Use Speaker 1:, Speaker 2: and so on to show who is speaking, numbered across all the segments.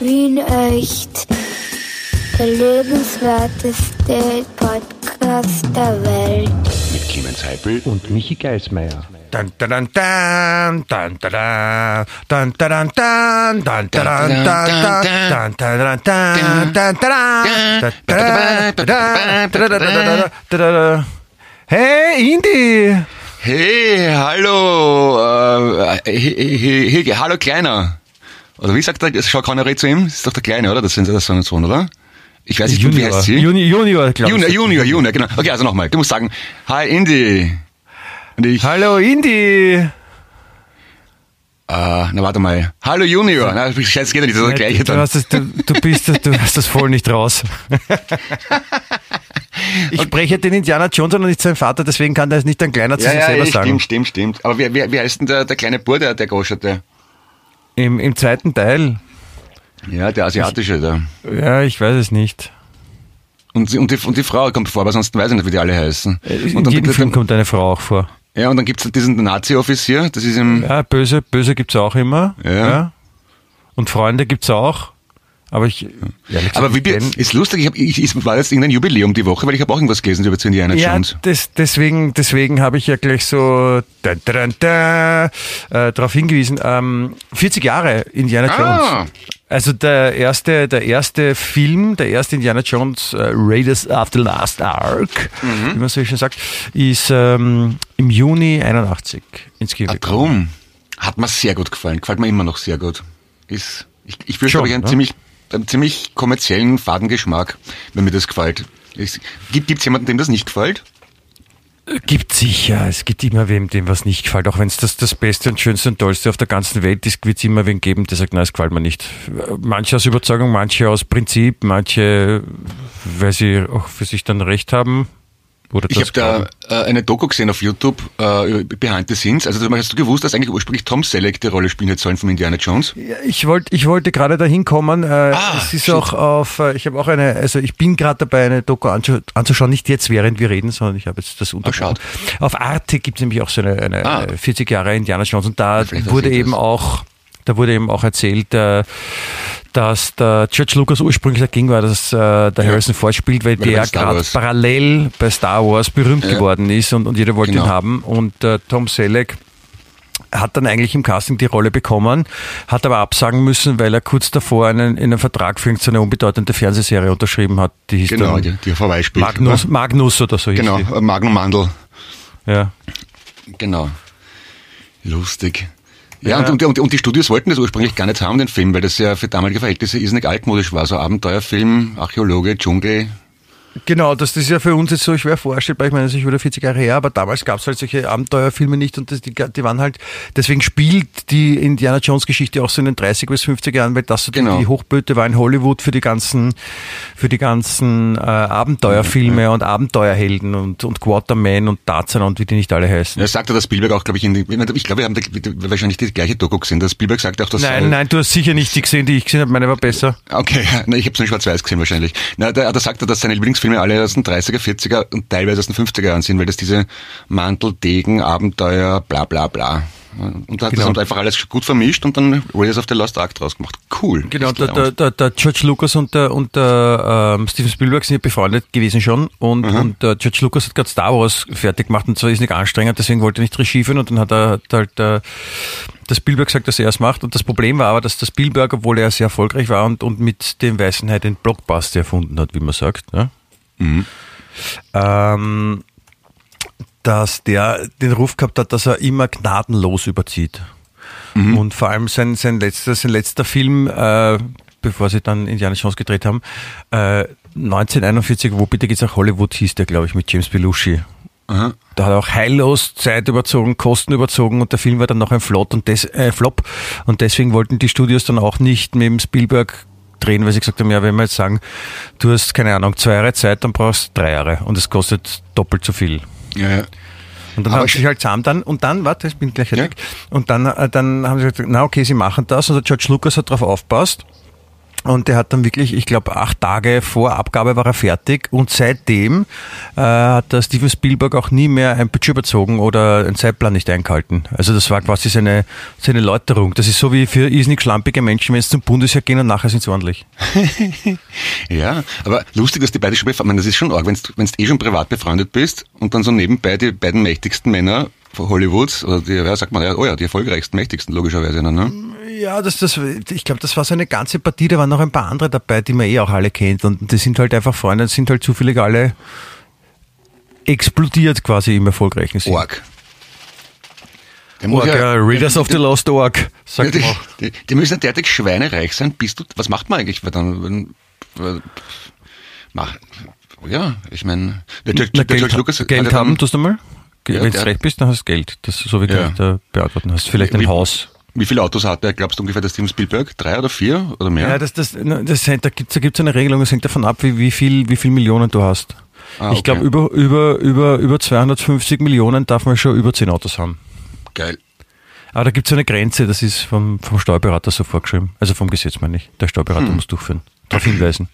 Speaker 1: Wien echt. Der lebenswerteste Podcast der Welt.
Speaker 2: Mit Clemens Heipel
Speaker 3: und Michi Geismeier.
Speaker 4: Hey, Indy!
Speaker 2: Hey, hallo, äh, hallo Kleiner. Oder wie sagt er, schau keiner zu ihm? Das ist doch der Kleine, oder? Das sind das so Sohn, oder? Ich weiß nicht, wie heißt sie?
Speaker 4: Junior, Junior, glaube
Speaker 2: Junior, Junior, Junior, genau. Okay, also nochmal. Du musst sagen, hi Indy.
Speaker 4: Und ich, Hallo Indy.
Speaker 2: Äh, na warte mal. Hallo Junior. Na, scheiße, geht ja nicht, das ist der gleiche
Speaker 4: dann. Du, hast das, du, du, bist, du hast das voll nicht raus. ich spreche den Indiana Jones und nicht sein Vater, deswegen kann der es nicht ein kleiner zu
Speaker 2: ja,
Speaker 4: sich
Speaker 2: ja,
Speaker 4: selber
Speaker 2: ja,
Speaker 4: sagen.
Speaker 2: Stimmt, stimmt, stimmt. Aber wie, wie, wie heißt denn der, der kleine Bur, der, der Goscherte?
Speaker 4: Im, Im zweiten Teil.
Speaker 2: Ja, der asiatische da.
Speaker 4: Ja, ich weiß es nicht.
Speaker 2: Und, und, die, und die Frau kommt vor, aber sonst weiß ich nicht, wie die alle heißen.
Speaker 4: In
Speaker 2: und dann,
Speaker 4: jedem Film kommt eine Frau auch vor.
Speaker 2: Ja, und dann gibt es diesen Nazi-Offizier, das ist im...
Speaker 4: Ja, böse, böse gibt's auch immer.
Speaker 2: Ja.
Speaker 4: ja. Und Freunde gibt's auch. Aber ich,
Speaker 2: gesagt, aber wie, ist lustig, ich, hab, ich, es war jetzt irgendein Jubiläum die Woche, weil ich habe auch irgendwas gelesen über zu Indiana
Speaker 4: ja,
Speaker 2: Jones.
Speaker 4: Das, deswegen, deswegen habe ich ja gleich so da, da, da, äh, darauf hingewiesen. Ähm, 40 Jahre Indiana Jones.
Speaker 2: Ah.
Speaker 4: Also der erste, der erste Film, der erste Indiana Jones äh, Raiders of the Last Ark, mhm. wie man so schön sagt, ist ähm, im Juni 81 ins Kino.
Speaker 2: Ah, drum. Hat mir sehr gut gefallen. Gefällt mir immer noch sehr gut. Ist, ich, ich spüre, glaube ich, einen, ne? ziemlich, einen ziemlich kommerziellen Fadengeschmack, wenn mir das gefällt. Gibt es jemanden, dem das nicht gefällt?
Speaker 4: Gibt sicher. Es gibt immer wem, dem was nicht gefällt. Auch wenn es das, das Beste und Schönste und Tollste auf der ganzen Welt ist, wird es immer wen geben, der sagt, nein, es gefällt mir nicht. Manche aus Überzeugung, manche aus Prinzip, manche, weil sie auch für sich dann recht haben.
Speaker 2: Ich habe da äh, eine Doku gesehen auf YouTube, äh, Behind the Scenes. Also hast du gewusst, dass eigentlich ursprünglich Tom Selleck die Rolle spielen hätte sollen von Indiana Jones?
Speaker 4: Ja, ich wollte ich wollte gerade dahin kommen. Äh, ah, es ist shit. auch auf, äh, ich habe auch eine, also ich bin gerade dabei, eine Doku anzuschauen, nicht jetzt während wir reden, sondern ich habe jetzt das unterschaut. Auf Arte gibt es nämlich auch so eine, eine ah. 40 Jahre Indiana Jones und da wurde eben das. auch da wurde eben auch erzählt, äh, dass der George Lucas ursprünglich dagegen war, dass äh, der. Harrison Ford spielt, weil, weil der gerade parallel bei Star Wars berühmt ja. geworden ist und, und jeder wollte genau. ihn haben. Und äh, Tom Selleck hat dann eigentlich im Casting die Rolle bekommen, hat aber absagen müssen, weil er kurz davor einen, einen Vertrag für eine unbedeutende Fernsehserie unterschrieben hat. Die hieß
Speaker 2: genau, die, die vorbei spielt.
Speaker 4: Magnus, Magnus oder so hieß
Speaker 2: Genau. Magnum Mandel.
Speaker 4: Ja.
Speaker 2: Genau. Lustig. Ja, ja. Und, und, und, die Studios wollten das ursprünglich gar nicht haben, den Film, weil das ja für damalige Verhältnisse irrsinnig altmodisch war. So Abenteuerfilm, Archäologe, Dschungel,
Speaker 4: Genau, das, das ist ja für uns jetzt so schwer vorstellbar. Ich meine, das ist wieder 40 Jahre her, aber damals gab es halt solche Abenteuerfilme nicht und das, die, die waren halt, deswegen spielt die Indiana Jones Geschichte auch so in den 30 bis 50 Jahren, weil das so genau. die, Hochböte war in Hollywood für die ganzen, für die ganzen äh, Abenteuerfilme ja. und Abenteuerhelden und, und Quarterman und Tarzan und wie die nicht alle heißen.
Speaker 2: Ja, sagte das Spielberg auch, glaube ich, in die, ich glaube, wir haben die, wahrscheinlich die gleiche Doku gesehen. Das Spielberg sagt auch, dass...
Speaker 4: Nein, nein, du hast sicher nicht die gesehen, die ich gesehen habe, meine war besser.
Speaker 2: Okay, na, ich habe es in schwarz-weiß gesehen wahrscheinlich. Na, da, da sagt er, dass seine Lieblings Filme alle aus den 30er, 40er und teilweise aus den 50er Jahren sind, weil das diese Mantel, Degen, Abenteuer, bla bla bla. Und da hat genau. das einfach alles gut vermischt und dann Raiders of the Lost Ark draus gemacht. Cool.
Speaker 4: Genau, der, der, der, der, George Lucas und der, und der ähm, Steven Spielberg sind ja befreundet gewesen schon und, mhm. und der George Lucas hat gerade Star Wars fertig gemacht und zwar ist nicht anstrengend, deswegen wollte er nicht Regie führen und dann hat er hat halt der, der Spielberg gesagt, dass er es macht und das Problem war aber, dass der Spielberg, obwohl er sehr erfolgreich war und, und mit dem Weißen Hai den Blockbuster erfunden hat, wie man sagt, ja? Mhm. Ähm, dass der den Ruf gehabt hat, dass er immer gnadenlos überzieht. Mhm. Und vor allem sein, sein, letzter, sein letzter Film, äh, bevor sie dann Indiana Jones gedreht haben, äh, 1941, wo bitte geht's nach Hollywood, hieß der, glaube ich, mit James Belushi. Aha. Da hat er auch heillos Zeit überzogen, Kosten überzogen und der Film war dann noch ein Flop und, des, äh, Flop. und deswegen wollten die Studios dann auch nicht mit dem Spielberg drehen, weil sie gesagt haben, ja, wenn wir jetzt sagen, du hast, keine Ahnung, zwei Jahre Zeit, dann brauchst du drei Jahre und es kostet doppelt so viel.
Speaker 2: Ja, ja.
Speaker 4: Und dann Aber haben sie sich halt zusammen dann, und dann, warte, ich bin gleich fertig, ja. und dann, äh, dann haben sie gesagt, na okay, sie machen das, und der George Lucas hat darauf aufpasst, Und der hat dann wirklich, ich glaube, acht Tage vor Abgabe war er fertig. Und seitdem äh, hat der Steven Spielberg auch nie mehr ein Budget überzogen oder einen Zeitplan nicht eingehalten. Also das war quasi seine, seine Läuterung. Das ist so wie für irrsinnig schlampige Menschen, wenn sie zum Bundesheer gehen und nachher sind sie ordentlich.
Speaker 2: ja, aber lustig, dass die beide schon befreundet Das ist schon arg, wenn du eh schon privat befreundet bist und dann so nebenbei die beiden mächtigsten Männer Hollywoods, oder die, ja, sagt man, ja, oh ja, die erfolgreichsten, mächtigsten logischerweise. Ne?
Speaker 4: Ja, das, das, ich glaube, das war so eine ganze Partie, da waren noch ein paar andere dabei, die man eh auch alle kennt und die sind halt einfach Freunde, sind halt zufällig alle explodiert quasi im erfolgreichen
Speaker 2: Sinn. Org.
Speaker 4: Org, ja, Readers of the Lost Org,
Speaker 2: sagt ja, die, die, die, müssen ja derartig schweinereich sein. Bist du, was macht man eigentlich dann, wenn, wenn, mach, ja, ich meine,
Speaker 4: der, der, der, Geld, Lucas, Geld haben, tust du mal? Ja, Wenn du recht bist, dann hast du Geld. Das so wie ja. du beantworten hast. Vielleicht ein
Speaker 2: wie,
Speaker 4: Haus.
Speaker 2: Wie viele Autos hat er, glaubst du ungefähr, der Steven Spielberg? Drei oder vier oder mehr?
Speaker 4: Ja, das, das, das, da gibt es da eine Regelung, es hängt davon ab, wie, wie, viel, wie viel Millionen du hast. Ah, okay. Ich glaube, über, über, über, über 250 Millionen darf man schon über zehn Autos haben.
Speaker 2: Geil.
Speaker 4: Aber da gibt es eine Grenze, das ist vom, vom Steuerberater so vorgeschrieben. Also vom Gesetz meine ich. Der Steuerberater hm. muss durchführen. Darauf hinweisen.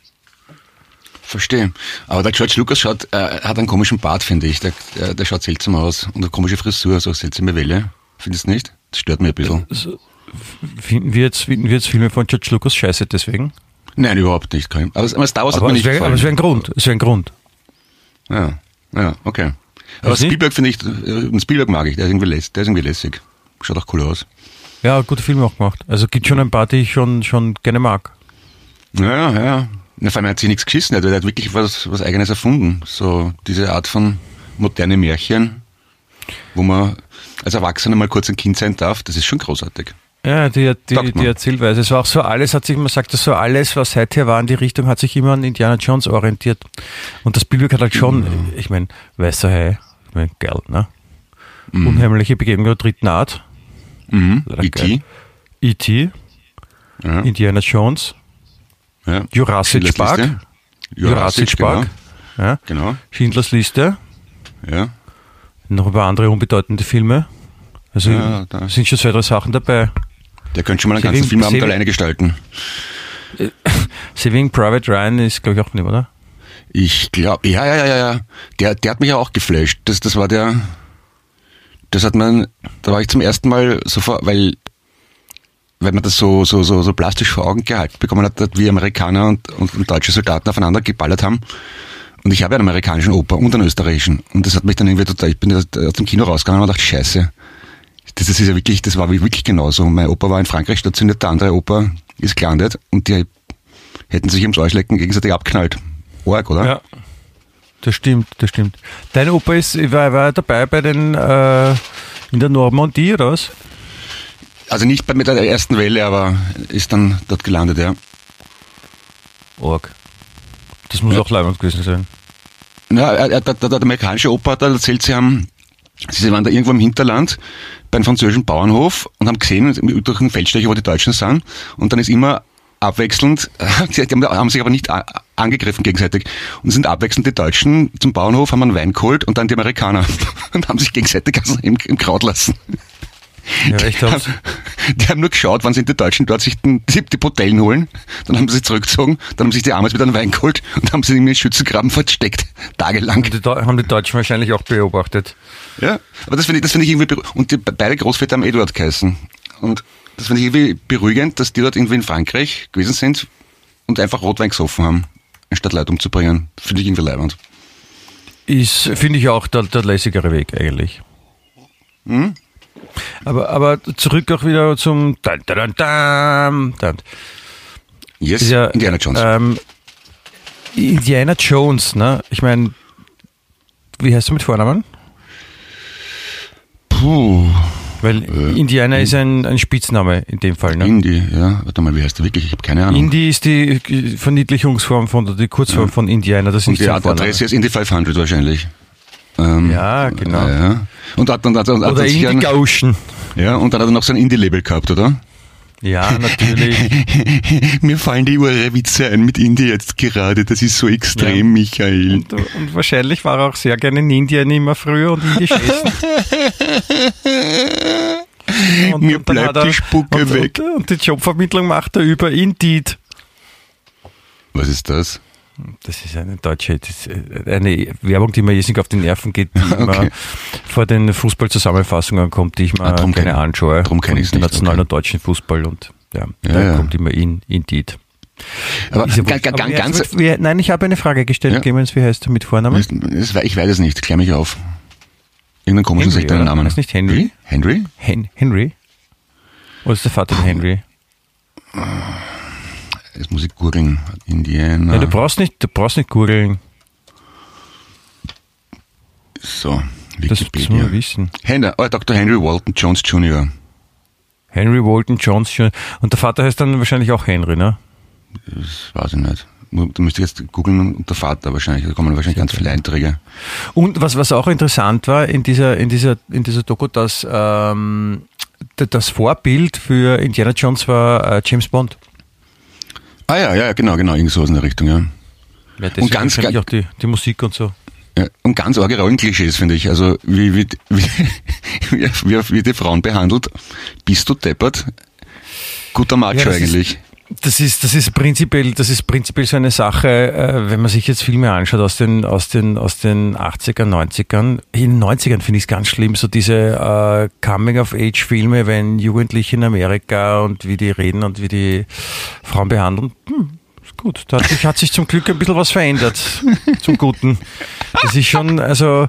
Speaker 2: Verstehe. Aber der George Lucas schaut, äh, hat einen komischen Bart, finde ich. Der, der, der, schaut seltsam aus. Und eine komische Frisur, so seltsame Welle. Findest du nicht? Das stört mich ein bisschen. Also,
Speaker 4: finden, wir jetzt, finden wir jetzt Filme von George Lucas scheiße deswegen?
Speaker 2: Nein, überhaupt nicht. Aber, aber Star Wars
Speaker 4: aber
Speaker 2: hat mir nicht wär,
Speaker 4: Aber es wäre ein Grund. Es wäre ein Grund.
Speaker 2: Ja, ja, okay. Aber Was Spielberg finde ich, äh, Spielberg mag ich, der ist, irgendwie lässig, der ist irgendwie lässig. Schaut auch cool aus.
Speaker 4: Ja, gute Filme auch gemacht. Also gibt schon ein paar, die ich schon, schon gerne mag.
Speaker 2: Ja, ja. Na, vor allem hat sich nichts geschissen, er hat wirklich was, was Eigenes erfunden. So diese Art von moderne Märchen, wo man als Erwachsener mal kurz ein Kind sein darf, das ist schon großartig.
Speaker 4: Ja, die, die, die Erzählweise. Es war auch so alles, hat sich, man sagt das so, alles, was seither war in die Richtung, hat sich immer an Indiana Jones orientiert. Und das Spielberg hat halt schon, mhm. ich meine, weißer Hai, ich meine, geil, ne? Mhm. Unheimliche Begegnung der dritten Art.
Speaker 2: Mhm. E.T.
Speaker 4: E.T. Ja. Indiana Jones. Ja. Jurassic Park. Jurassic, Jurassic Park.
Speaker 2: Genau. Ja. genau.
Speaker 4: Schindlers Liste.
Speaker 2: Ja.
Speaker 4: Noch ein paar andere unbedeutende Filme. Also ja, sind schon zwei, drei Sachen dabei.
Speaker 2: Der könnte schon mal einen Saving, ganzen Filmabend alleine gestalten.
Speaker 4: Saving Private Ryan ist, glaube ich, auch nicht, oder?
Speaker 2: Ich glaube, ja, ja, ja, ja. Der, der hat mich ja auch geflasht. Das, das war der, das hat man, da war ich zum ersten Mal so vor, weil weil man das so, so, so, so plastisch vor Augen gehalten bekommen hat, wie Amerikaner und, und, und deutsche Soldaten aufeinander geballert haben. Und ich habe einen amerikanischen Oper und einen österreichischen. Und das hat mich dann irgendwie total, ich bin aus dem Kino rausgegangen und dachte, scheiße. Das, das ist ja wirklich, das war wirklich genauso. Mein Opa war in Frankreich stationiert, der andere Opa ist gelandet und die hätten sich ums Arschlecken gegenseitig abknallt. Org, oder?
Speaker 4: Ja. Das stimmt, das stimmt. Dein Opa ist, war, war dabei bei den, äh, in der Normandie, oder was?
Speaker 2: Also nicht mit der ersten Welle, aber ist dann dort gelandet, ja.
Speaker 4: Org. Das muss ja. auch leibend gewesen sein.
Speaker 2: Ja, der, der, der, amerikanische Opa hat erzählt, sie haben, sie waren da irgendwo im Hinterland bei einem französischen Bauernhof und haben gesehen, durch einen Feldstecher, wo die Deutschen sind, und dann ist immer abwechselnd, die haben sich aber nicht angegriffen gegenseitig und sind abwechselnd die Deutschen zum Bauernhof, haben einen Wein geholt und dann die Amerikaner und haben sich gegenseitig also im, im Kraut lassen.
Speaker 4: Ja, ich glaub's.
Speaker 2: Die, haben, nur geschaut, wann sind die Deutschen dort sich den, die, die Botellen holen. Dann haben sie zurückgezogen, dann haben sich die Amis wieder einen Wein geholt und haben sie in den Schützengraben versteckt. Tagelang.
Speaker 4: Haben die, haben die Deutschen wahrscheinlich auch beobachtet.
Speaker 2: Ja, aber das finde ich, das finde ich irgendwie, und die, beide Großväter haben Eduard geheißen. Und das finde ich irgendwie beruhigend, dass die dort irgendwie in Frankreich gewesen sind und einfach Rotwein gesoffen haben, anstatt Leute umzubringen. Finde ich irgendwie leibend.
Speaker 4: Ist, finde ich auch der, der lässigere Weg eigentlich. Hm? Aber, aber zurück auch wieder zum
Speaker 2: dan, dan, dan, dan. Yes, ja, Indiana Jones. Ähm,
Speaker 4: Indiana Jones, ne? Ich meine, wie heißt du mit Vornamen?
Speaker 2: Puh.
Speaker 4: Weil äh, Indiana ist ein, ein Spitzname in dem Fall, ne?
Speaker 2: Indy, ja. Warte mal, wie heißt der wirklich? Ich habe keine Ahnung.
Speaker 4: Indy ist die Verniedlichungsform von, die Kurzform ja. von Indiana. Das ist
Speaker 2: Und die Adresse ist Indy 500 wahrscheinlich.
Speaker 4: Ähm, ja, genau.
Speaker 2: Ja. Und hat, und hat, und
Speaker 4: oder Indie Gauschen.
Speaker 2: Ja, und dann hat er noch so ein Indie-Label gehabt, oder?
Speaker 4: Ja, natürlich.
Speaker 2: Mir fallen die Witze ein mit Indie jetzt gerade. Das ist so extrem, ja. Michael.
Speaker 4: Und, und, wahrscheinlich war er auch sehr gerne in Indien immer früher und indisch essen.
Speaker 2: Und, Mir bleibt er, die Spucke
Speaker 4: und,
Speaker 2: weg.
Speaker 4: Und, und, die Jobvermittlung macht er über Indeed.
Speaker 2: Was ist das?
Speaker 4: Das ist eine deutsche, ist eine Werbung, die mir jetzt auf die Nerven geht, die okay. immer vor den Fußballzusammenfassungen kommt, die ich mir ah, gerne kenn, anschaue.
Speaker 2: Darum kenne ich es
Speaker 4: Internationalen okay. und deutschen Fußball und ja, ja da ja. kommt immer in, Indeed.
Speaker 2: Aber, ja ganz, aber ganz,
Speaker 4: mit, nein, ich habe eine Frage gestellt, ja. Clemens, wie heißt du mit Vornamen?
Speaker 2: Ich weiß es nicht, klär mich auf. Irgendeinen komischen seltenen Namen.
Speaker 4: Ist nicht Henry?
Speaker 2: Henry?
Speaker 4: Hen Henry? Oder ist der Vater Henry?
Speaker 2: Jetzt muss ich googeln. Indiana.
Speaker 4: Ja, du brauchst nicht, du brauchst nicht googeln.
Speaker 2: So,
Speaker 4: Wikipedia. Das, das muss man wissen.
Speaker 2: Henry, oh, Dr. Henry Walton Jones Jr.
Speaker 4: Henry Walton Jones Jr. Und der Vater heißt dann wahrscheinlich auch Henry, ne?
Speaker 2: Das weiß ich nicht. Du müsstest jetzt googeln und der Vater wahrscheinlich, da kommen wahrscheinlich ganz viele Einträge.
Speaker 4: Und was, was auch interessant war in dieser, in dieser, in dieser Doku, dass ähm, das Vorbild für Indiana Jones war äh, James Bond.
Speaker 2: Ah ja, ja, genau, genau, irgend so in der Richtung, ja.
Speaker 4: ja und ganz, ganz auch die, die Musik und so.
Speaker 2: Ja, und ganz arge Rollenklischees, finde ich. Also wie, wie, wie, wie, wie, wie die Frauen behandelt. Bist du deppert? Guter Macho ja, eigentlich.
Speaker 4: Ist, das ist, das ist prinzipiell, das ist prinzipiell so eine Sache, äh, wenn man sich jetzt Filme anschaut aus den, aus den, aus den 80ern, 90ern. In den 90ern finde ich es ganz schlimm, so diese äh, Coming-of-Age-Filme, wenn Jugendliche in Amerika und wie die reden und wie die Frauen behandeln. Hm, ist gut. Da hat sich, hat sich zum Glück ein bisschen was verändert. zum Guten. Das ist schon, also,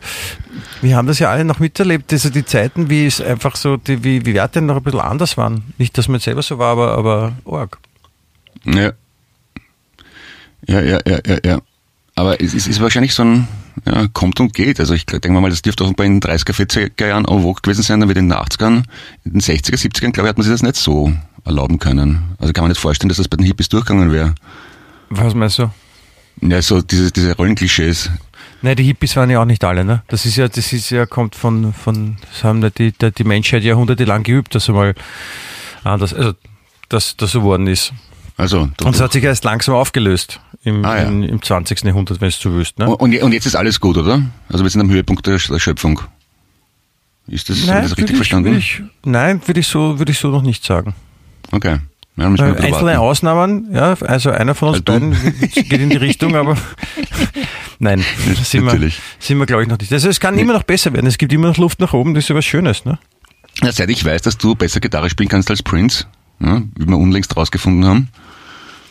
Speaker 4: wir haben das ja alle noch miterlebt, also die Zeiten, wie es einfach so, die, wie, wie Werte noch ein bisschen anders waren. Nicht, dass man selber so war, aber, aber arg.
Speaker 2: Ja. Ja, ja, ja, ja, ja. Aber es ist, wahrscheinlich so ein, ja, kommt und geht. Also ich denke mal, das dürfte auch bei den 30er, 40er Jahren en vogue gewesen sein, dann wird in den 80ern, in den 60er, 70ern, glaube ich, hat man sich das nicht so erlauben können. Also kann man nicht vorstellen, dass das bei den Hippies durchgegangen wäre.
Speaker 4: Was meinst du?
Speaker 2: Ja, so diese, diese Rollenklischees.
Speaker 4: Nein, die Hippies waren ja auch nicht alle, ne? Das ist ja, das ist ja, kommt von, von, das haben die, die, die Menschheit jahrhundertelang geübt, dass einmal anders, also, dass das so worden ist.
Speaker 2: Also,
Speaker 4: und es hat sich erst langsam aufgelöst im, ah, ja. im, im 20. Jahrhundert, wenn es so wüsst. Ne?
Speaker 2: Und, und, jetzt ist alles gut, oder? Also wir sind am Höhepunkt der, der Schöpfung. Ist das, nein, das richtig ich, verstanden?
Speaker 4: Würde ich, nein, würde ich, so, würde ich so noch nicht sagen.
Speaker 2: Okay.
Speaker 4: Ja, Einzelne warten. Ausnahmen, ja, also einer von uns also beiden geht in die Richtung, aber nein, sind wir, sind wir glaube ich noch nicht. Also es kann nee. immer noch besser werden, es gibt immer noch Luft nach oben, das ist ja was Schönes. Ne?
Speaker 2: Ja, seit ich weiß, dass du besser Gitarre spielen kannst als Prince, ne, wie wir unlängst rausgefunden haben,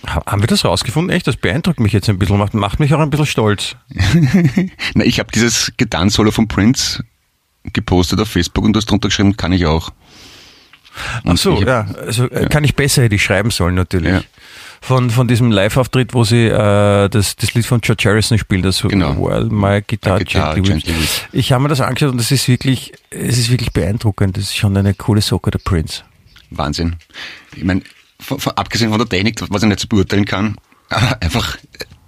Speaker 4: haben wir das rausgefunden? Echt? Das beeindruckt mich jetzt ein bisschen, macht, macht mich auch ein bisschen stolz.
Speaker 2: Na, ich habe dieses Gitarrensolo von Prince gepostet auf Facebook und das drunter geschrieben, kann ich auch.
Speaker 4: Und Ach so, ja. Also äh, ja. kann ich besser hätte ich schreiben sollen natürlich. Ja. Von, von diesem Live-Auftritt, wo sie äh, das, das Lied von George Harrison spielt, das
Speaker 2: genau.
Speaker 4: While My Guitar, Guitar Gently Weeps. Ich habe mir das angeschaut und das ist wirklich, es ist wirklich beeindruckend. Das ist schon eine coole Socke, der Prince.
Speaker 2: Wahnsinn. Ich meine, abgesehen von der Technik, was ich nicht so beurteilen kann, einfach,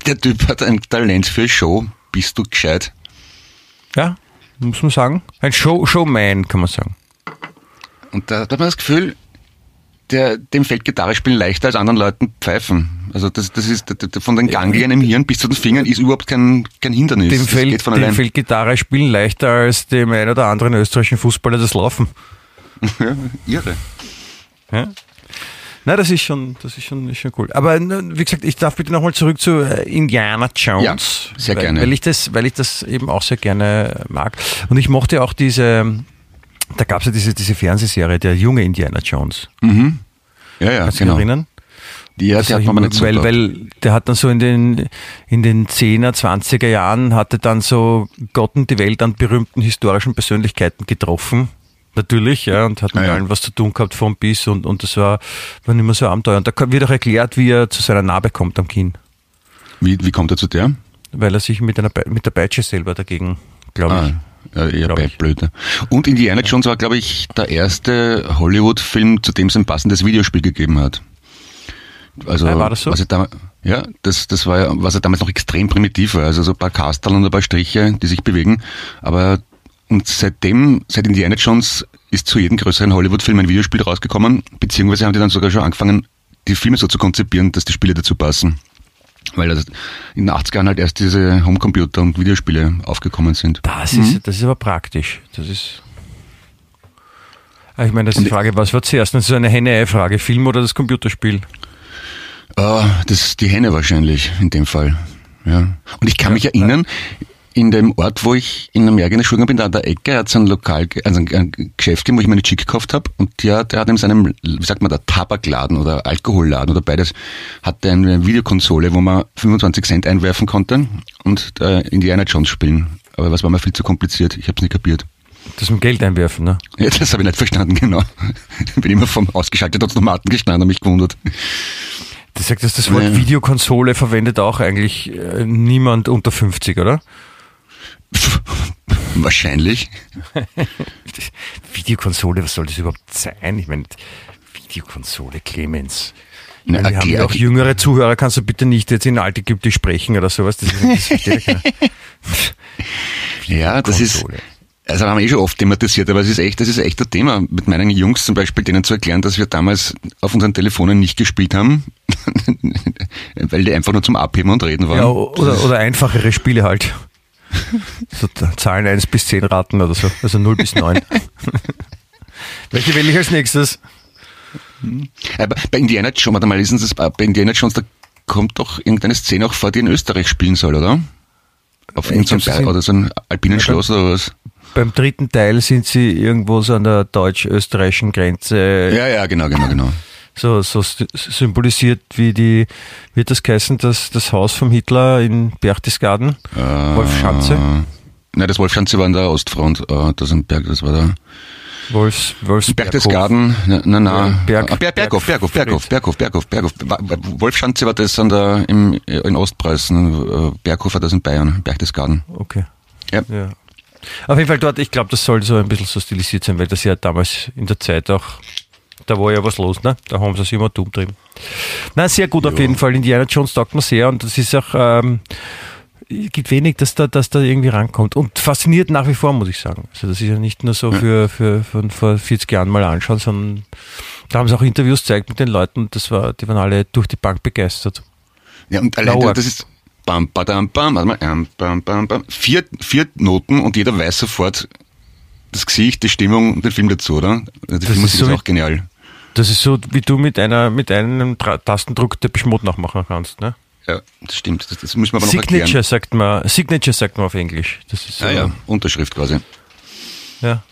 Speaker 2: der Typ hat ein Talent für Show. Bist du gescheit?
Speaker 4: Ja, muss man sagen. Ein Show, Showman, kann man sagen.
Speaker 2: Und da, da hat man das Gefühl, der, dem fällt Gitarre spielen leichter als anderen Leuten pfeifen. Also das, das ist von den Ganglien im Hirn bis zu den Fingern ist überhaupt kein, kein Hindernis.
Speaker 4: Dem, fällt, dem fällt Gitarre spielen leichter als dem einen oder anderen österreichischen Fußballer das Laufen.
Speaker 2: ja, irre.
Speaker 4: Ja? Na, das ist schon, das ist schon, ist schon cool. Aber wie gesagt, ich darf bitte nochmal zurück zu äh, Indiana Jones.
Speaker 2: Ja, sehr
Speaker 4: weil,
Speaker 2: gerne.
Speaker 4: Weil ich das, weil ich das eben auch sehr gerne mag. Und ich mochte auch diese, da gab es ja diese, diese Fernsehserie, der junge Indiana Jones.
Speaker 2: Mhm. Ja, ja,
Speaker 4: Kannst genau. Du erinnern?
Speaker 2: Die, ja, die hat man nicht
Speaker 4: weil, weil der hat dann so in den, in den 10er, 20er Jahren hatte dann so Gott und die Welt an berühmten historischen Persönlichkeiten getroffen natürlich, ja, und hat mit ja, ja. allen was zu tun gehabt vom Biss und, und das war, war nicht mehr so Abenteuer. Und da wird auch erklärt, wie er zu seiner Narbe kommt am Kinn.
Speaker 2: Wie, wie kommt er zu der?
Speaker 4: Weil er sich mit, einer, mit der Peitsche selber dagegen, glaube ah. ich.
Speaker 2: Ja, eher Beitblöde. Und Indiana Jones war, glaube ich, der erste Hollywood-Film, zu dem es ein passendes Videospiel gegeben hat. Also,
Speaker 4: ja, war das so?
Speaker 2: Was da, ja, das, das war ja, was ja damals noch extrem primitiv war. Also so ein paar Kasteln und ein paar Striche, die sich bewegen. Aber und seitdem, seit Indiana Jones ist zu jedem größeren Hollywood-Film ein Videospiel rausgekommen, beziehungsweise haben die dann sogar schon angefangen, die Filme so zu konzipieren, dass die Spiele dazu passen. Weil also in den 80ern halt erst diese Homecomputer und Videospiele aufgekommen sind.
Speaker 4: Das ist, mhm. das ist aber praktisch. Das ist. Ah, ich meine, das ist die Frage, was wird zuerst? Das ist eine Henne-Ei-Frage, Film oder das Computerspiel?
Speaker 2: Uh, das die Henne wahrscheinlich in dem Fall. Ja. Und ich kann ja, mich erinnern, in dem Ort, wo ich in Amerika in der Schule bin, da an der Ecke, hat es ein Lokal, also ein Geschäft gegeben, wo ich meine Chick gekauft habe und der, der hat in seinem, wie sagt man da, Tabakladen oder Alkoholladen oder beides, hatte eine Videokonsole, wo man 25 Cent einwerfen konnte und äh, Indiana Jones spielen. Aber was war mir viel zu kompliziert, ich habe es nicht kapiert.
Speaker 4: Das mit Geld einwerfen, ne?
Speaker 2: Ja, das habe ich nicht verstanden, genau. bin immer vom ausgeschaltet Automaten gestanden und mich gewundert.
Speaker 4: Sagt, dass das Wort. Videokonsole verwendet auch eigentlich äh, niemand unter 50, oder?
Speaker 2: Wahrscheinlich.
Speaker 4: Videokonsole, was soll das überhaupt sein? Ich meine, Videokonsole, Clemens. Na, wir haben ja auch jüngere Zuhörer, kannst du bitte nicht jetzt in alte Ägyptisch sprechen oder sowas? Das, das Ja,
Speaker 2: das ist, also haben wir eh schon oft thematisiert, aber es ist echt, das ist echt ein Thema. Mit meinen Jungs zum Beispiel, denen zu erklären, dass wir damals auf unseren Telefonen nicht gespielt haben, weil die einfach nur zum Abheben und Reden waren. Ja,
Speaker 4: oder, oder einfachere Spiele halt. So Zahlen 1 bis 10 raten oder so, also 0 bis 9. Welche wähle ich als nächstes?
Speaker 2: Aber bei Indiana Jones, warte mal, lesen Sie bei Indiana Jones, da kommt doch irgendeine Szene auch vor, die in Österreich spielen soll, oder? Auf irgendeinem Berg oder so ein alpinen ja, Schloss oder was?
Speaker 4: Beim dritten Teil sind sie irgendwo so an der deutsch-österreichischen Grenze.
Speaker 2: Ja, ja, genau, genau, genau
Speaker 4: so, so symbolisiert wie die, wird das geheißen, das, das Haus vom Hitler in Berchtesgaden? Äh, Wolfschanze?
Speaker 2: Nein, das Wolfschanze war in der Ostfront, uh, das, Berg, das war da.
Speaker 4: Wolfs, Wolfs
Speaker 2: Berchtesgaden, na, na, na. Berg, ah, Berg, Berghof, Berghof, Berghof, Berghof, Berghof, Berghof. Wolfschanze war das an der, im, in Ostpreußen, Berghof war das in Bayern, Berchtesgaden.
Speaker 4: Okay. Ja. ja. Auf jeden Fall dort, ich glaube, das soll so ein bisschen so stilisiert sein, weil das ja damals in der Zeit auch da war ja was los, ne? Da haben sie sich immer dumm drin. Na, sehr gut ja. auf jeden Fall. Indiana Jones taugt mir sehr und das ist auch, ähm, gibt wenig, dass da, dass da irgendwie rankommt. Und fasziniert nach wie vor, muss ich sagen. Also das ist ja nicht nur so für, für, von vor 40 Jahren mal anschauen, sondern da haben sie auch Interviews gezeigt mit den Leuten und das war, die waren alle durch die Bank begeistert.
Speaker 2: Ja, und allein, das ist bam, badam, bam, bam, bam, bam, bam, vier, vier Noten und jeder weiß sofort das Gesicht, die Stimmung und den Film dazu, oder? Die Filmmusik ist, so ist auch genial.
Speaker 4: Das ist so, wie du mit einer mit einem Tastendruck der Mode nachmachen kannst, ne?
Speaker 2: Ja, das stimmt. Das, das muss man aber
Speaker 4: noch Signature
Speaker 2: erklären.
Speaker 4: sagt man, Signature sagt man auf Englisch. Das ist
Speaker 2: so, ah, ja, Unterschrift quasi.
Speaker 4: Ja.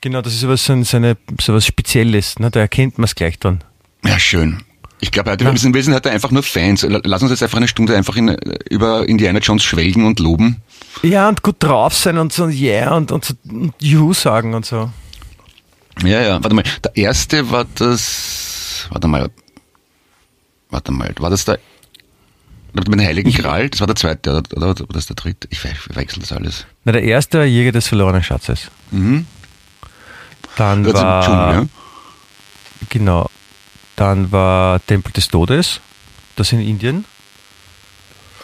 Speaker 4: Genau, das ist sowas, so, eine, so was Spezielles, ne? da erkennt man es gleich dann.
Speaker 2: Ja, schön. Ich glaube, heute, ja. wir sind heute einfach nur Fans. Lass uns jetzt einfach eine Stunde einfach in, über Indiana Jones schwelgen und loben.
Speaker 4: Ja, und gut drauf sein und so, yeah, und, und so, und Juhu sagen und so.
Speaker 2: Ja, ja, warte mal. Der erste war das, warte mal, warte mal, war das der, mit dem Heiligen Gral? Das war der zweite, oder, oder, oder das der dritte? Ich verwechsel das alles.
Speaker 4: Na, der erste war Jäger des verlorenen Schatzes. Mhm. Dann das war, Dschungel, ja? genau, dann war Tempel des Todes, das in Indien.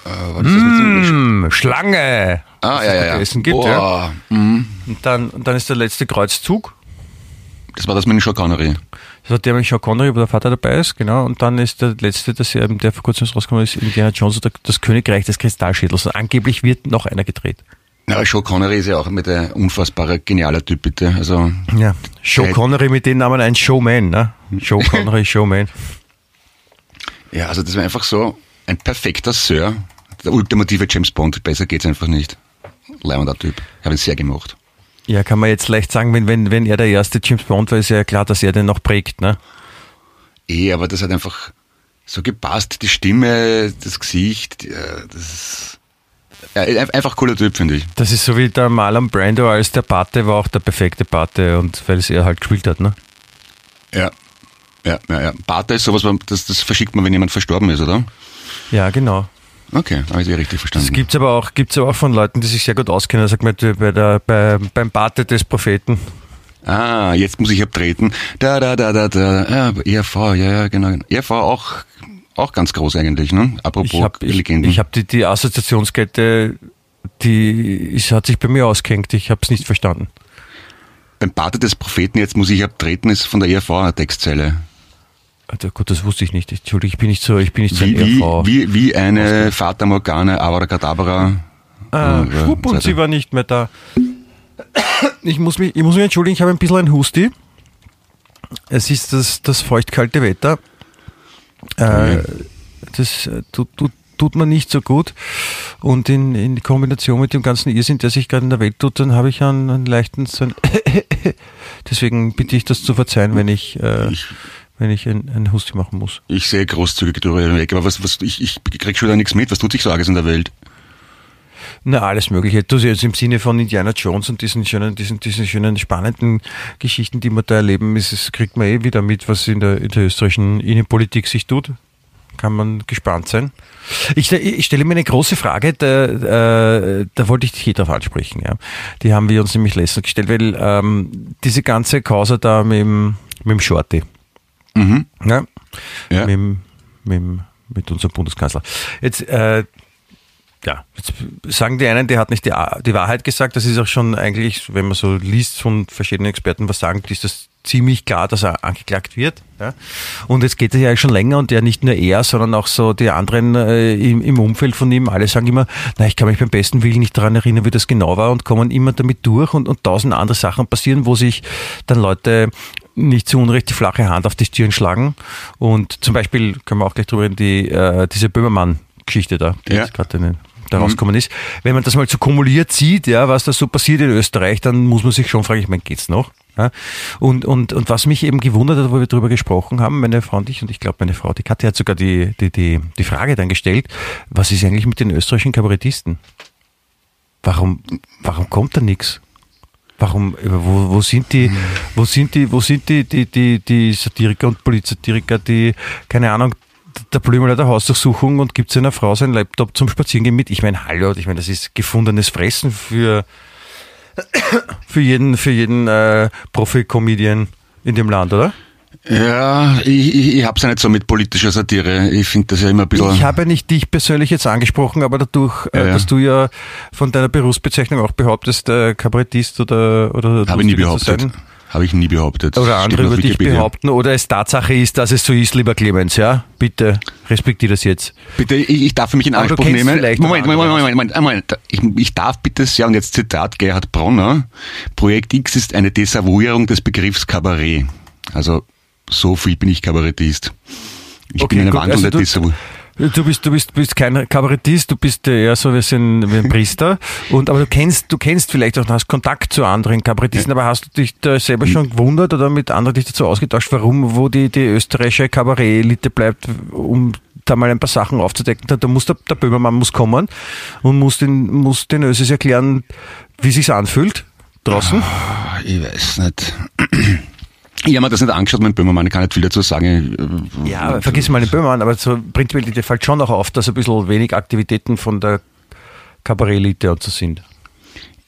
Speaker 4: Äh, was ist das mmh, Schlange!
Speaker 2: Ah, ja, ja, ja.
Speaker 4: Gibt, Boah. ja. Mhm. Und, dann, und dann ist der letzte Kreuzzug.
Speaker 2: Das war das mit dem Sean Connery.
Speaker 4: Das war der mit Sean Connery, wo der Vater dabei ist, genau. Und dann ist der letzte, das, der vor kurzem rausgekommen ist, Indiana Jones, das Königreich des Kristallschädels. Und angeblich wird noch einer gedreht.
Speaker 2: Ja, Sean Connery ist ja auch mit ein unfassbarer genialer Typ, bitte. Also,
Speaker 4: ja, Sean Connery mit dem Namen ein Showman, ne? Sean Connery, Showman.
Speaker 2: Ja, also das war einfach so ein perfekter Sir. Der ultimative James Bond. Besser geht's einfach nicht. Leibender Typ. Ich habe ihn sehr gemocht.
Speaker 4: Ja, kann man jetzt leicht sagen, wenn, wenn, wenn er der erste James Bond war, ist ja klar, dass er den noch prägt, ne?
Speaker 2: Eh, aber das hat einfach so gepasst. Die Stimme, das Gesicht, das ist ja, einfach cooler Typ, finde ich.
Speaker 4: Das ist so wie der Marlon Brando als der Pate war auch der perfekte Pate und weil es er halt gespielt hat, ne?
Speaker 2: Ja. Ja, ja, ja. Pate ist sowas, das, das verschickt man, wenn jemand verstorben ist, oder?
Speaker 4: Ja, genau.
Speaker 2: Okay, habe ich Sie richtig verstanden.
Speaker 4: Das gibt es aber, auch, gibt's aber auch von Leuten, die sich sehr gut auskennen. Sag mal, bei der, bei, beim Bate des Propheten.
Speaker 2: Ah, jetzt muss ich abtreten. Da, da, da, da, da. Ja, ERV, ja, ja, genau. ERV auch, auch ganz groß eigentlich, ne?
Speaker 4: Apropos ich hab, Legenden. Ich, ich habe die, die Assoziationskette, die ist, hat sich bei mir ausgehängt. Ich habe es nicht verstanden.
Speaker 2: Beim Bate des Propheten, jetzt muss ich abtreten, ist von der ERV eine Textzeile.
Speaker 4: Also gut, das wusste ich nicht. Entschuldigung, ich bin nicht so, ich bin nicht so
Speaker 2: wie, wie, wie, wie eine Fata Morgana, Avara Kadabra.
Speaker 4: Ah, äh, schwupp, und sie war nicht mehr da. Ich muss mich, ich muss mich entschuldigen, ich habe ein bisschen ein Husti. Es ist das, das feucht-kalte Wetter. Äh, das äh, tut, tut, tut man nicht so gut. Und in, in Kombination mit dem ganzen Irrsinn, der sich gerade in der Welt tut, dann habe ich einen, einen leichten so ein Deswegen bitte ich das zu verzeihen, wenn ich, äh, ich wenn ich ein, ein Husti machen muss.
Speaker 2: Ich sehe großzügig drüber hinweg, aber was, was, ich, ich krieg schon wieder nichts mit. Was tut sich so arges in der Welt?
Speaker 4: Na, alles Mögliche. Du jetzt im Sinne von Indiana Jones und diesen schönen, diesen, diesen schönen, spannenden Geschichten, die wir da erleben, ist, es kriegt man eh wieder mit, was in der, in der österreichischen Innenpolitik sich tut. Kann man gespannt sein. Ich, ich stelle mir eine große Frage, da, äh, da wollte ich dich hier drauf ansprechen. Ja. Die haben wir uns nämlich letztens gestellt, weil ähm, diese ganze Causa da mit dem, mit dem Shorty. Mhm. Ja. ja. Mit, mit, mit unserem Bundeskanzler. Jetzt, äh, ja, jetzt sagen die einen, der hat nicht die, die Wahrheit gesagt. Das ist auch schon eigentlich, wenn man so liest von verschiedenen Experten, was sagen, ist das ziemlich klar, dass er angeklagt wird. Ja. Und jetzt geht es ja schon länger und ja nicht nur er, sondern auch so die anderen äh, im, im, Umfeld von ihm, alle sagen immer, na, ich kann mich beim besten Willen nicht daran erinnern, wie das genau war und kommen immer damit durch und, und tausend andere Sachen passieren, wo sich dann Leute nicht zu Unrecht die flache Hand auf die Stirn schlagen. Und zum Beispiel können wir auch gleich drüber reden, die, äh, diese Böhmermann-Geschichte da, die ja. jetzt gerade in den da rausgekommen ist. Wenn man das mal so kumuliert sieht, ja, was da so passiert in Österreich, dann muss man sich schon fragen, ich meine, geht's noch? Ja? Und, und, und was mich eben gewundert hat, wo wir darüber gesprochen haben, meine Frau und ich, und ich glaube, meine Frau, die Katja hat sogar die, die, die, die Frage dann gestellt, was ist eigentlich mit den österreichischen Kabarettisten? Warum, warum kommt da nichts? Warum, wo, wo sind die, wo sind die, wo sind die, die, die, die Satiriker und Polizatiriker, die, keine Ahnung, der Blümel der Hausdurchsuchung und gibt seiner Frau seinen Laptop zum Spazierengehen mit. Ich meine, hallo, ich meine, das ist gefundenes Fressen für, für jeden, für jeden äh, Profi-Comedian in dem Land, oder?
Speaker 2: Ja, ich, ich, ich habe es ja nicht so mit politischer Satire. Ich finde das ja immer ein bisschen.
Speaker 4: Ich habe nicht dich persönlich jetzt angesprochen, aber dadurch, äh, ja, ja. dass du ja von deiner Berufsbezeichnung auch behauptest, äh, Kabarettist oder oder
Speaker 2: Habe ich nie behauptet. Habe ich nie behauptet.
Speaker 4: Oder andere über dich behaupten. Oder es Tatsache ist, dass es so ist, lieber Clemens, ja? Bitte, respektiere das jetzt.
Speaker 2: Bitte, ich, ich darf mich in Anspruch nehmen. Moment, Moment, Moment, Moment, Moment. Ich, ich darf bitte sehr, und jetzt Zitat Gerhard Bronner, Projekt X ist eine Desavouierung des Begriffs Kabarett. Also, so viel bin ich Kabarettist. Ich okay, bin eine wandelnde also.
Speaker 4: Du bist, du bist, bist kein Kabarettist, du bist eher so wie ein, wie ein Priester. Und, aber du kennst, du kennst vielleicht auch, hast Kontakt zu anderen Kabarettisten, ja. aber hast du dich da selber schon gewundert oder mit anderen dich dazu ausgetauscht, warum, wo die, die österreichische Kabarett-Elite bleibt, um da mal ein paar Sachen aufzudecken. Da, da muss der, der Böhmermann muss kommen und muss den, muss den Ösis erklären, wie sich's anfühlt draußen.
Speaker 2: Ah, ich weiß nicht. Ich habe mir das nicht angeschaut mit Böhmermann, ich kann nicht viel dazu sagen.
Speaker 4: Ja, vergiss mal den Böhmermann, aber so prinzipiell dir fällt schon noch auf, dass ein bisschen wenig Aktivitäten von der Kabarett-Elite und so sind.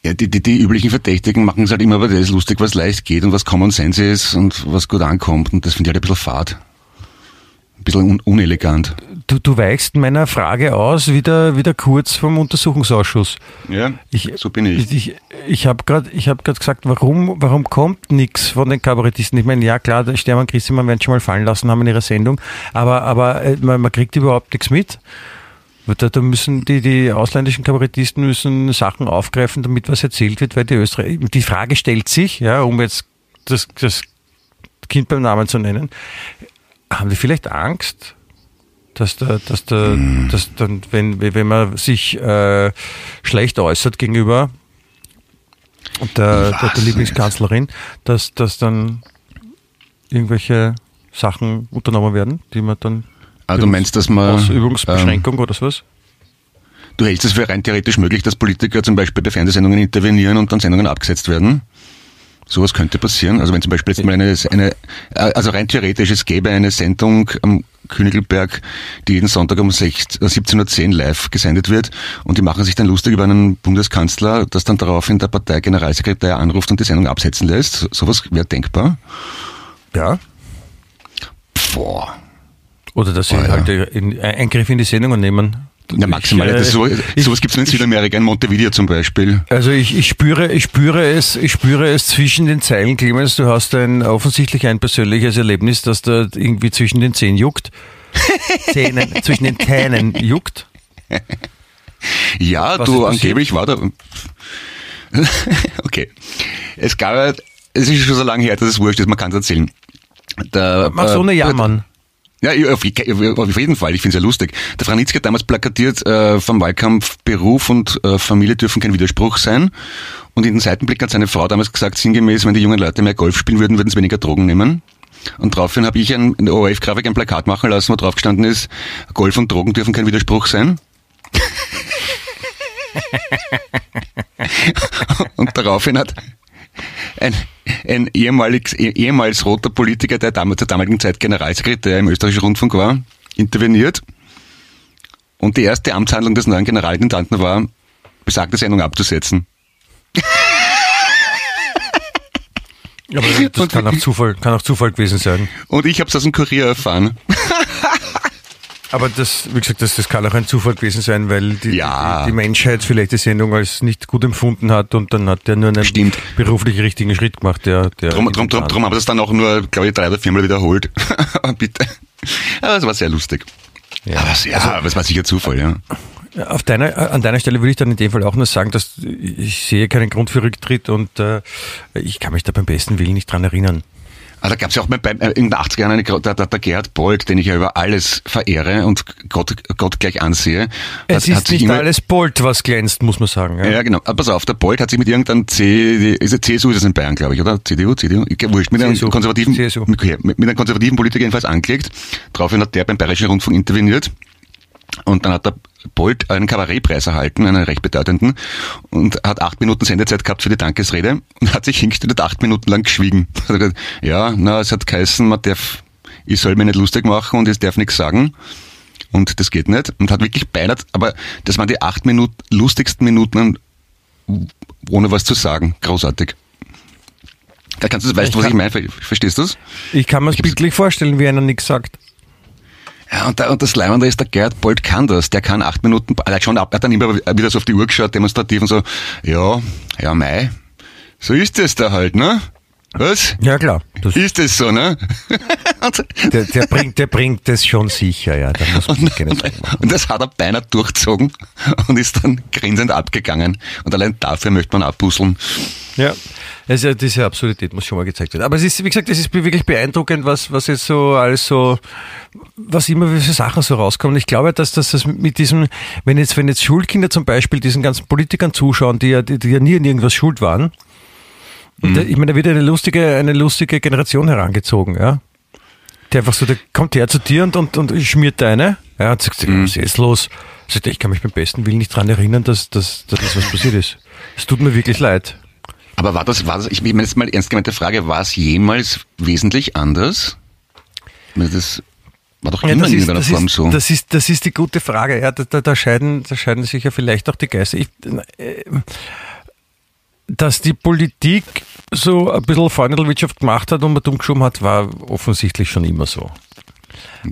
Speaker 2: Ja, die, die, die üblichen Verdächtigen machen es halt immer aber das lustig, was leicht geht und was Common Sense ist und was gut ankommt. Und das finde ich halt ein bisschen fad bisschen un unelegant.
Speaker 4: Du, du weichst meiner Frage aus, wieder, wieder kurz vom Untersuchungsausschuss.
Speaker 2: Ja, ich, so bin ich.
Speaker 4: Ich, ich habe gerade hab gesagt, warum, warum kommt nichts von den Kabarettisten? Ich meine, ja klar, der Stermann und Christimann werden schon mal fallen lassen haben in ihrer Sendung, aber, aber äh, man, man kriegt überhaupt nichts mit. Da, da müssen die, die ausländischen Kabarettisten müssen Sachen aufgreifen, damit was erzählt wird, weil die Österreich, die Frage stellt sich, ja, um jetzt das, das Kind beim Namen zu nennen, haben die vielleicht Angst, dass da, dass da, hm. dass dann, wenn, wenn man sich äh, schlecht äußert gegenüber der, der, der Lieblingskanzlerin, dass, dass dann irgendwelche Sachen unternommen werden, die man dann
Speaker 2: also du meinst, dass man
Speaker 4: Ausübungsbeschränkung ähm, oder sowas?
Speaker 2: Du hältst es für rein theoretisch möglich, dass Politiker zum Beispiel bei Fernsehsendungen intervenieren und dann Sendungen abgesetzt werden? Sowas könnte passieren. Also wenn zum Beispiel jetzt mal eine, eine also rein theoretisch, es gäbe eine Sendung am Königelberg, die jeden Sonntag um 17.10 Uhr live gesendet wird und die machen sich dann lustig über einen Bundeskanzler, dass dann daraufhin der Parteigeneralsekretär anruft und die Sendung absetzen lässt. Sowas wäre denkbar.
Speaker 4: Ja.
Speaker 2: Boah.
Speaker 4: Oder dass sie oh, ja. halt Eingriff in die Sendung nehmen.
Speaker 2: Ja, maximal. Ich, äh, so, sowas gibt es in Südamerika, in Montevideo zum Beispiel.
Speaker 4: Also ich, ich, spüre, ich, spüre es, ich spüre es zwischen den Zeilen, Clemens, du hast ein offensichtlich ein persönliches Erlebnis, dass da irgendwie zwischen den Zähnen juckt. Zähnen, zwischen den Zähnen juckt.
Speaker 2: Ja, Was du, angeblich war da... okay. Es gab, es ist schon so lange her, dass es wurscht ist, man kann es erzählen.
Speaker 4: Der, Mach so eine
Speaker 2: äh,
Speaker 4: Jammern.
Speaker 2: Ja, auf, auf jeden Fall. Ich finde es ja lustig. Der Franitzky hat damals plakatiert, äh, vom Wahlkampf Beruf und äh, Familie dürfen kein Widerspruch sein. Und in den Seitenblick hat seine Frau damals gesagt, sinngemäß, wenn die jungen Leute mehr Golf spielen würden, würden sie weniger Drogen nehmen. Und daraufhin habe ich ein, in der ORF-Grafik ein Plakat machen lassen, wo drauf gestanden ist, Golf und Drogen dürfen kein Widerspruch sein. und daraufhin hat ein, ein ehemals, ehemals roter Politiker, der damals, zur damaligen Zeit Generalsekretär im österreichischen Rundfunk war, interveniert. Und die erste Amtshandlung des neuen Generalintendanten war, besagte Sendung abzusetzen.
Speaker 4: Aber das und kann auch, Zufall, kann auch Zufall gewesen sein.
Speaker 2: Und ich habe es aus dem Kurier erfahren.
Speaker 4: Aber das, wie gesagt, das, das kann auch ein Zufall gewesen sein, weil die,
Speaker 2: ja.
Speaker 4: die, die, Menschheit vielleicht die Sendung als nicht gut empfunden hat und dann hat der nur einen
Speaker 2: Stimmt.
Speaker 4: beruflich richtigen Schritt gemacht. Der, der
Speaker 2: drum, drum, drum, drum haben wir das dann auch nur, glaube ich, drei oder viermal wiederholt. Bitte. Aber es war sehr lustig. Ja, aber, ja, also, aber es war sicher Zufall, ja.
Speaker 4: Auf deiner, an deiner Stelle würde ich dann in dem Fall auch nur sagen, dass ich sehe keinen Grund für Rücktritt und äh, ich kann mich da beim besten Willen nicht dran erinnern.
Speaker 2: Ah, da gab es ja auch bei, äh, in den 80er Jahren eine, der, der, der Gerhard Bolt, den ich ja über alles verehre und Gott, Gott gleich ansehe.
Speaker 4: Es hat, ist hat nicht immer, alles Bolt, was glänzt, muss man sagen.
Speaker 2: Ja, ja genau. Aber pass auf, der Bolt hat sich mit irgendeinem C, ist CSU ist es in Bayern, glaube ich, oder? CDU, CDU? Wurscht, mit CSU, einem konservativen, CSU. Mit, mit einem konservativen Politiker jedenfalls angelegt. Daraufhin hat der beim Bayerischen Rundfunk interveniert. Und dann hat der Bolt einen Kabarettpreis erhalten, einen recht bedeutenden, und hat acht Minuten Sendezeit gehabt für die Dankesrede und hat sich hingestellt acht Minuten lang geschwiegen. ja, na, es hat geheißen, man darf, ich soll mir nicht lustig machen und ich darf nichts sagen. Und das geht nicht. Und hat wirklich beinahe, aber das waren die acht Minuten, lustigsten Minuten, ohne was zu sagen. Großartig. Da kannst du, weißt du, was ich meine? Verstehst du das?
Speaker 4: Ich kann mir das bildlich vorstellen, wie einer nichts sagt.
Speaker 2: Ja, und, da, und das Leimende ist, der Gerd Bolt kann das. Der kann acht Minuten, er hat schon ab, er hat dann immer wieder so auf die Uhr geschaut, demonstrativ und so, ja, ja, Mai, so ist es da halt, ne? Was?
Speaker 4: Ja, klar.
Speaker 2: Das ist es so, ne?
Speaker 4: der, der, bringt, der bringt das schon sicher, ja. Da muss man
Speaker 2: und, und, und das hat er beinahe durchzogen und ist dann grinsend abgegangen. Und allein dafür möchte man abbusseln.
Speaker 4: Ja, also diese Absurdität muss schon mal gezeigt werden. Aber es ist, wie gesagt, es ist wirklich beeindruckend, was, was jetzt so alles so, was immer für Sachen so rauskommen. Ich glaube, dass, dass das mit diesem, wenn jetzt, wenn jetzt Schulkinder zum Beispiel diesen ganzen Politikern zuschauen, die ja, die, die ja nie in irgendwas schuld waren, mhm. da, ich meine, da wird eine lustige, eine lustige Generation herangezogen, ja. Der einfach so, der kommt her zu dir und, und, und schmiert deine, ja, und sagt, mhm. was ist los? Sagt, ich kann mich beim besten Willen nicht dran erinnern, dass, dass, dass das was passiert ist. Es tut mir wirklich leid.
Speaker 2: Aber war das, war das, ich meine jetzt mal ernst gemeinte Frage, war es jemals wesentlich anders? Das war doch immer ja, in irgendeiner Form
Speaker 4: ist,
Speaker 2: so.
Speaker 4: Das ist, das ist die gute Frage. Ja, da, da, da, scheiden, da scheiden sich ja vielleicht auch die Geister. Ich, äh, dass die Politik so ein bisschen Freundelwirtschaft gemacht hat und man dumm geschoben hat, war offensichtlich schon immer so.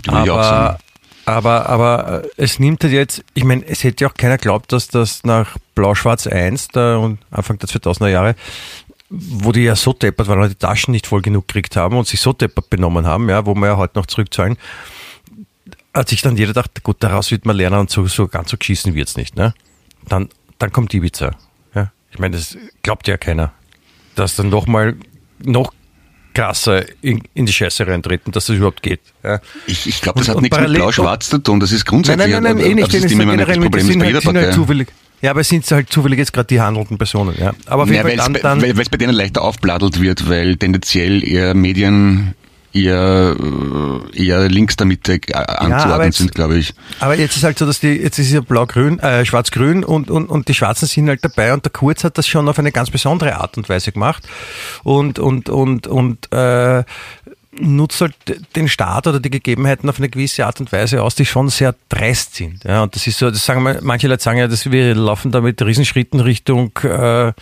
Speaker 4: Aber, aber, aber äh, es nimmt halt jetzt, ich meine, es hätte ja auch keiner glaubt, dass das nach Blau-Schwarz 1, da und Anfang der 2000er Jahre, wo die ja so deppert waren, die Taschen nicht voll genug gekriegt haben und sich so deppert benommen haben, ja, wo wir ja heute noch zurückzahlen, hat sich dann jeder gedacht, gut, daraus wird man lernen und so, so ganz so geschissen wird's nicht, ne? Dann, dann kommt Ibiza, ja. Ich meine, das glaubt ja keiner, dass dann noch mal noch krasser in, in, die Scheiße reintreten, dass das überhaupt geht. Ja.
Speaker 2: Ich, ich glaube, das und, hat nichts mit Blau-Schwarz zu tun. Das ist grundsätzlich
Speaker 4: nein, nein, nein, nein, eh nicht. Das ist generell mit, Problem sind halt, sind halt zufällig. Ja, aber es sind halt zufällig jetzt gerade die handelnden Personen. Ja. Aber auf jeden
Speaker 2: ja, Fall dann, dann weil es bei denen leichter aufbladelt wird, weil tendenziell eher Medien eher, äh, eher links der Mitte äh, anzuordnen ja, sind, glaube ich.
Speaker 4: Aber jetzt ist halt so, dass die, jetzt ist ja blau-grün, äh, schwarz-grün und, und, und die Schwarzen sind halt dabei und der Kurz hat das schon auf eine ganz besondere Art und Weise gemacht und, und, und, und, äh, nutzt halt den Staat oder die Gegebenheiten auf eine gewisse Art und Weise aus, die schon sehr dreist sind. Ja, und das ist so, das sagen wir, manche Leute sagen ja, dass wir laufen da mit Riesenschritten Richtung äh,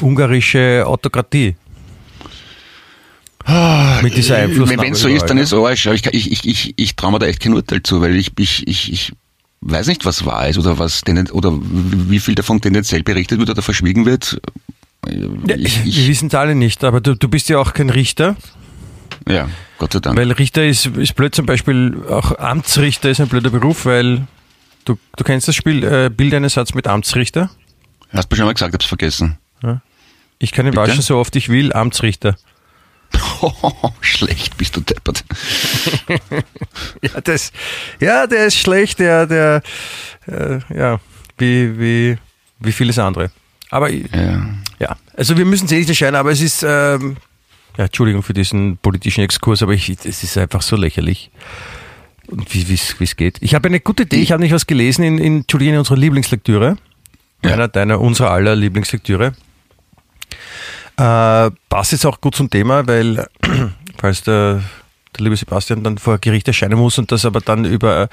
Speaker 4: ungarische Autokratie.
Speaker 2: Mit dieser Einflussnahme. Wenn es so ist, dann ist es Arsch. Ich, ich, ich, ich, ich traue mir da echt kein Urteil zu, weil ich, ich, ich, ich weiß nicht, was wahr ist oder was oder wie viel davon tendenziell berichtet wird oder verschwiegen wird.
Speaker 4: Ich, ich, wir wissen es alle nicht, aber du, du bist ja auch kein Richter.
Speaker 2: Ja, Gott sei Dank.
Speaker 4: Weil Richter ist, ist blöd zum Beispiel, auch Amtsrichter ist ein blöder Beruf, weil du, du kennst das Spiel, äh, Bild einen Satz mit Amtsrichter.
Speaker 2: Hast du schon mal gesagt, hab's vergessen. Ja.
Speaker 4: Ich kann ihn waschen so oft ich will, Amtsrichter.
Speaker 2: Schlecht bist du deppert.
Speaker 4: ja, das, ja, der ist schlecht, der, der, äh, ja, wie, wie, wie vieles andere. Aber ja. ja, also wir müssen es eh nicht entscheiden, aber es ist, ähm, ja, Entschuldigung für diesen politischen Exkurs, aber ich, es ist einfach so lächerlich. Und wie es geht. Ich habe eine gute Idee, ich habe nicht was gelesen in, in, in unserer Lieblingslektüre. Ja. Einer deiner, unserer aller Lieblingslektüre. Äh, passt jetzt auch gut zum Thema, weil falls der, der liebe Sebastian dann vor Gericht erscheinen muss und das aber dann über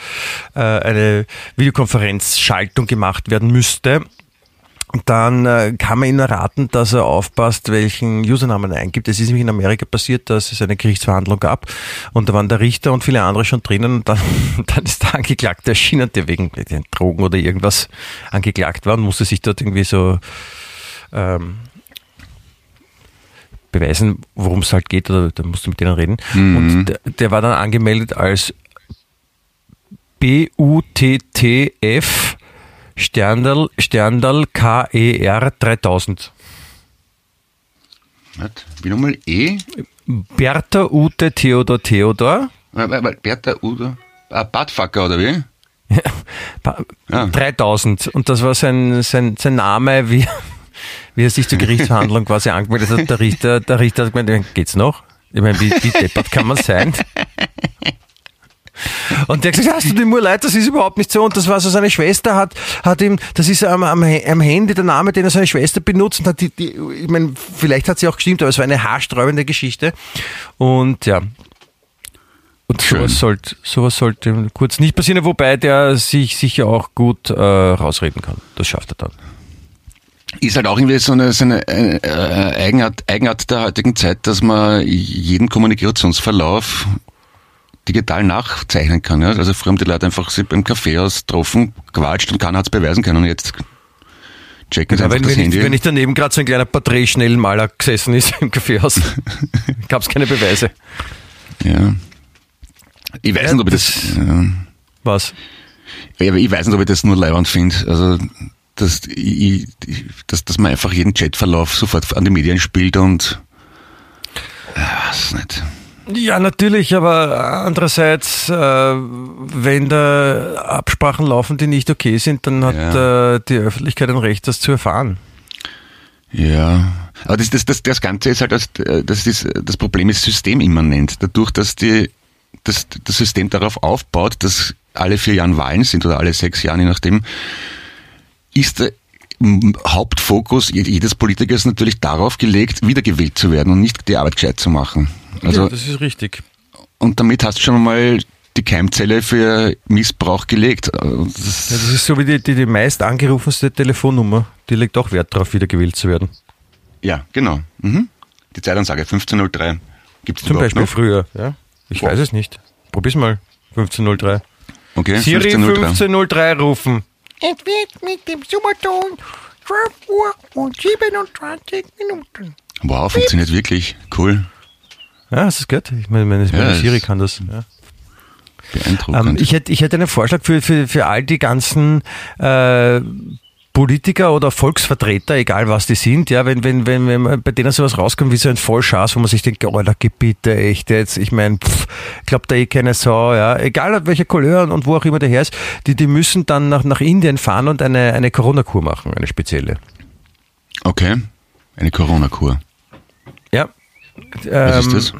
Speaker 4: äh, eine Videokonferenzschaltung gemacht werden müsste, dann äh, kann man ihn raten, dass er aufpasst, welchen Usernamen er eingibt. Es ist nämlich in Amerika passiert, dass es eine Gerichtsverhandlung gab und da waren der Richter und viele andere schon drinnen und dann, dann ist der Angeklagte erschienen, der wegen Drogen oder irgendwas angeklagt war und musste sich dort irgendwie so ähm, beweisen, worum es halt geht, oder da musst du mit denen reden. Mhm. Und der, der, war dann angemeldet als BUTTF Sterndal, Sterndal KER 3000.
Speaker 2: Was? Wie nochmal E?
Speaker 4: Bertha Ute Theodor Theodor.
Speaker 2: Bertha Ute, ah, Badfucker oder wie?
Speaker 4: Ja, 3000. Und das war sein, sein, sein Name, wie, wie er sich zur Gerichtsverhandlung quasi angemeldet hat. Der Richter, der Richter hat gemeint, geht's noch? Ich meine, wie, wie deppert kann man sein? Und der hat gesagt, hast du dir nur leid, das ist überhaupt nicht so. Und das war so, seine Schwester hat, hat ihm, das ist am, am, am Handy der Name, den er seine Schwester benutzt und hat die, die ich meine, vielleicht hat sie auch gestimmt, aber es war eine haarsträubende Geschichte. Und ja, und sowas sollte, sowas sollte kurz nicht passieren, wobei der sich sicher auch gut äh, rausreden kann. Das schafft er dann.
Speaker 2: Ist halt auch irgendwie so eine, so eine äh, Eigenart, Eigenart der heutigen Zeit, dass man jeden Kommunikationsverlauf digital nachzeichnen kann. Ja? Also früher haben die Leute einfach sich beim Café ausgetroffen, gewatscht und keiner hat es beweisen können. Und jetzt checken sie ja,
Speaker 4: einfach wenn,
Speaker 2: das
Speaker 4: wenn
Speaker 2: Handy.
Speaker 4: Ich, wenn ich daneben gerade so ein kleiner Porträtschnellmaler gesessen ist im Kaffeehaus, gab es keine Beweise.
Speaker 2: Ja. Ich weiß ja, nicht, ob ich das... das ja.
Speaker 4: Was?
Speaker 2: Ich weiß nicht, ob ich das nur leibend finde. Also, dass, ich, dass, dass man einfach jeden Chatverlauf sofort an die Medien spielt und... Ja, weiß nicht.
Speaker 4: Ja, natürlich, aber andererseits, äh, wenn da Absprachen laufen, die nicht okay sind, dann hat ja. äh, die Öffentlichkeit ein Recht, das zu erfahren.
Speaker 2: Ja, aber das, das, das, das Ganze ist halt, das, das, ist, das Problem ist systemimmanent. Dadurch, dass die, das, das System darauf aufbaut, dass alle vier Jahre Wahlen sind oder alle sechs Jahre, je nachdem, ist der Hauptfokus jedes Politikers natürlich darauf gelegt, wiedergewählt zu werden und nicht die Arbeit gescheit zu machen.
Speaker 4: Also, ja, das ist richtig.
Speaker 2: Und damit hast du schon mal die Keimzelle für Missbrauch gelegt. Das,
Speaker 4: ja, das ist so wie die, die, die meist angerufenste Telefonnummer. Die legt auch Wert darauf, wiedergewählt zu werden.
Speaker 2: Ja, genau. Mhm. Die Zeitansage 1503. Gibt es
Speaker 4: Zum Beispiel noch? früher. Ja? Ich Boah. weiß es nicht. Probier's mal. 1503.
Speaker 2: Okay,
Speaker 4: Siri 1503, 1503 rufen. Es wird mit dem Superton 12 Uhr und 27 Minuten.
Speaker 2: Wow, funktioniert wirklich. Cool.
Speaker 4: Ja, es gehört? Ich meine, meine, meine Siri kann das. Ja. Beeindruckend. Ähm, ich, hätte, ich hätte einen Vorschlag für, für, für all die ganzen äh, Politiker oder Volksvertreter, egal was die sind, ja, wenn, wenn, wenn, wenn bei denen sowas rauskommt wie so ein Vollschaß, wo man sich denkt, oh, da Gebiete, echt jetzt, ich meine, glaubt da eh keine Sau, ja, egal welche Couleur und wo auch immer der her ist, die, die müssen dann nach, nach Indien fahren und eine, eine Corona-Kur machen, eine spezielle.
Speaker 2: Okay, eine Corona-Kur.
Speaker 4: Ja,
Speaker 2: was ist das?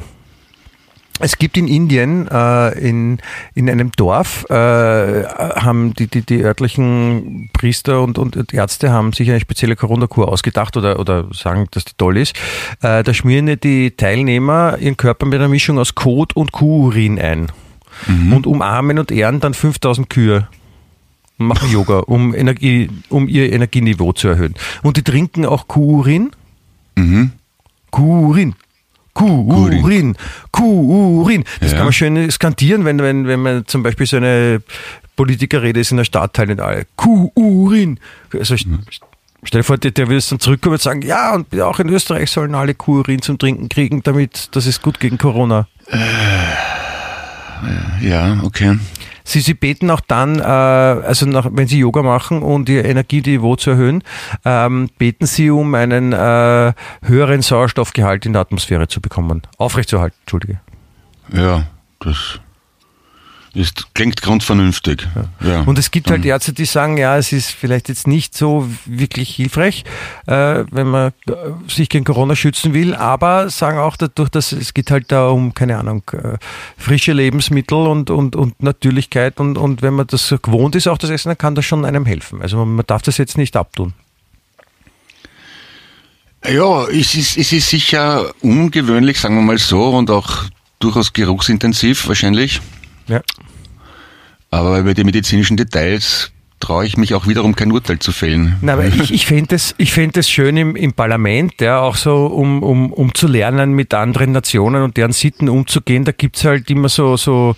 Speaker 4: Es gibt in Indien, äh, in, in einem Dorf, äh, haben die, die, die örtlichen Priester und, und Ärzte haben sich eine spezielle Corona-Kur ausgedacht oder, oder sagen, dass die toll ist. Äh, da schmieren die Teilnehmer ihren Körper mit einer Mischung aus Kot und Kuhurin ein mhm. und umarmen und ehren dann 5000 Kühe machen Yoga, um, Energie, um ihr Energieniveau zu erhöhen. Und die trinken auch Kuhurin. Mhm. Kuhurin. Kurin, Kurin. Das ja. kann man schön skandieren, wenn, wenn, wenn man zum Beispiel so eine Politikerrede ist in der Stadtteil und alle Kurin. Also mhm. Stell dir vor, der, der es dann zurückkommen und sagen, ja, und auch in Österreich sollen alle Kurin zum Trinken kriegen, damit das ist gut gegen Corona. Äh,
Speaker 2: ja, okay.
Speaker 4: Sie, sie beten auch dann, äh, also nach, wenn Sie Yoga machen und Ihr Energieniveau zu erhöhen, ähm, beten Sie um einen äh, höheren Sauerstoffgehalt in der Atmosphäre zu bekommen. Aufrechtzuerhalten, Entschuldige.
Speaker 2: Ja, das ist, klingt grundvernünftig.
Speaker 4: Ja. ja. Und es gibt halt Ärzte, die sagen, ja, es ist vielleicht jetzt nicht so wirklich hilfreich, äh, wenn man äh, sich gegen Corona schützen will, aber sagen auch dadurch, dass es geht halt da um, keine Ahnung, äh, frische Lebensmittel und, und, und Natürlichkeit und, und wenn man das gewohnt ist, auch das Essen, dann kann das schon einem helfen. Also man darf das jetzt nicht abtun.
Speaker 2: Ja, es ist, es ist sicher ungewöhnlich, sagen wir mal so, und auch durchaus geruchsintensiv wahrscheinlich.
Speaker 4: Ja.
Speaker 2: Aber bei den medizinischen Details traue ich mich auch wiederum kein Urteil zu fällen.
Speaker 4: Na, aber ich, ich fände es fänd schön im, im Parlament, ja, auch so, um, um, um zu lernen, mit anderen Nationen und deren Sitten umzugehen. Da gibt es halt immer so, so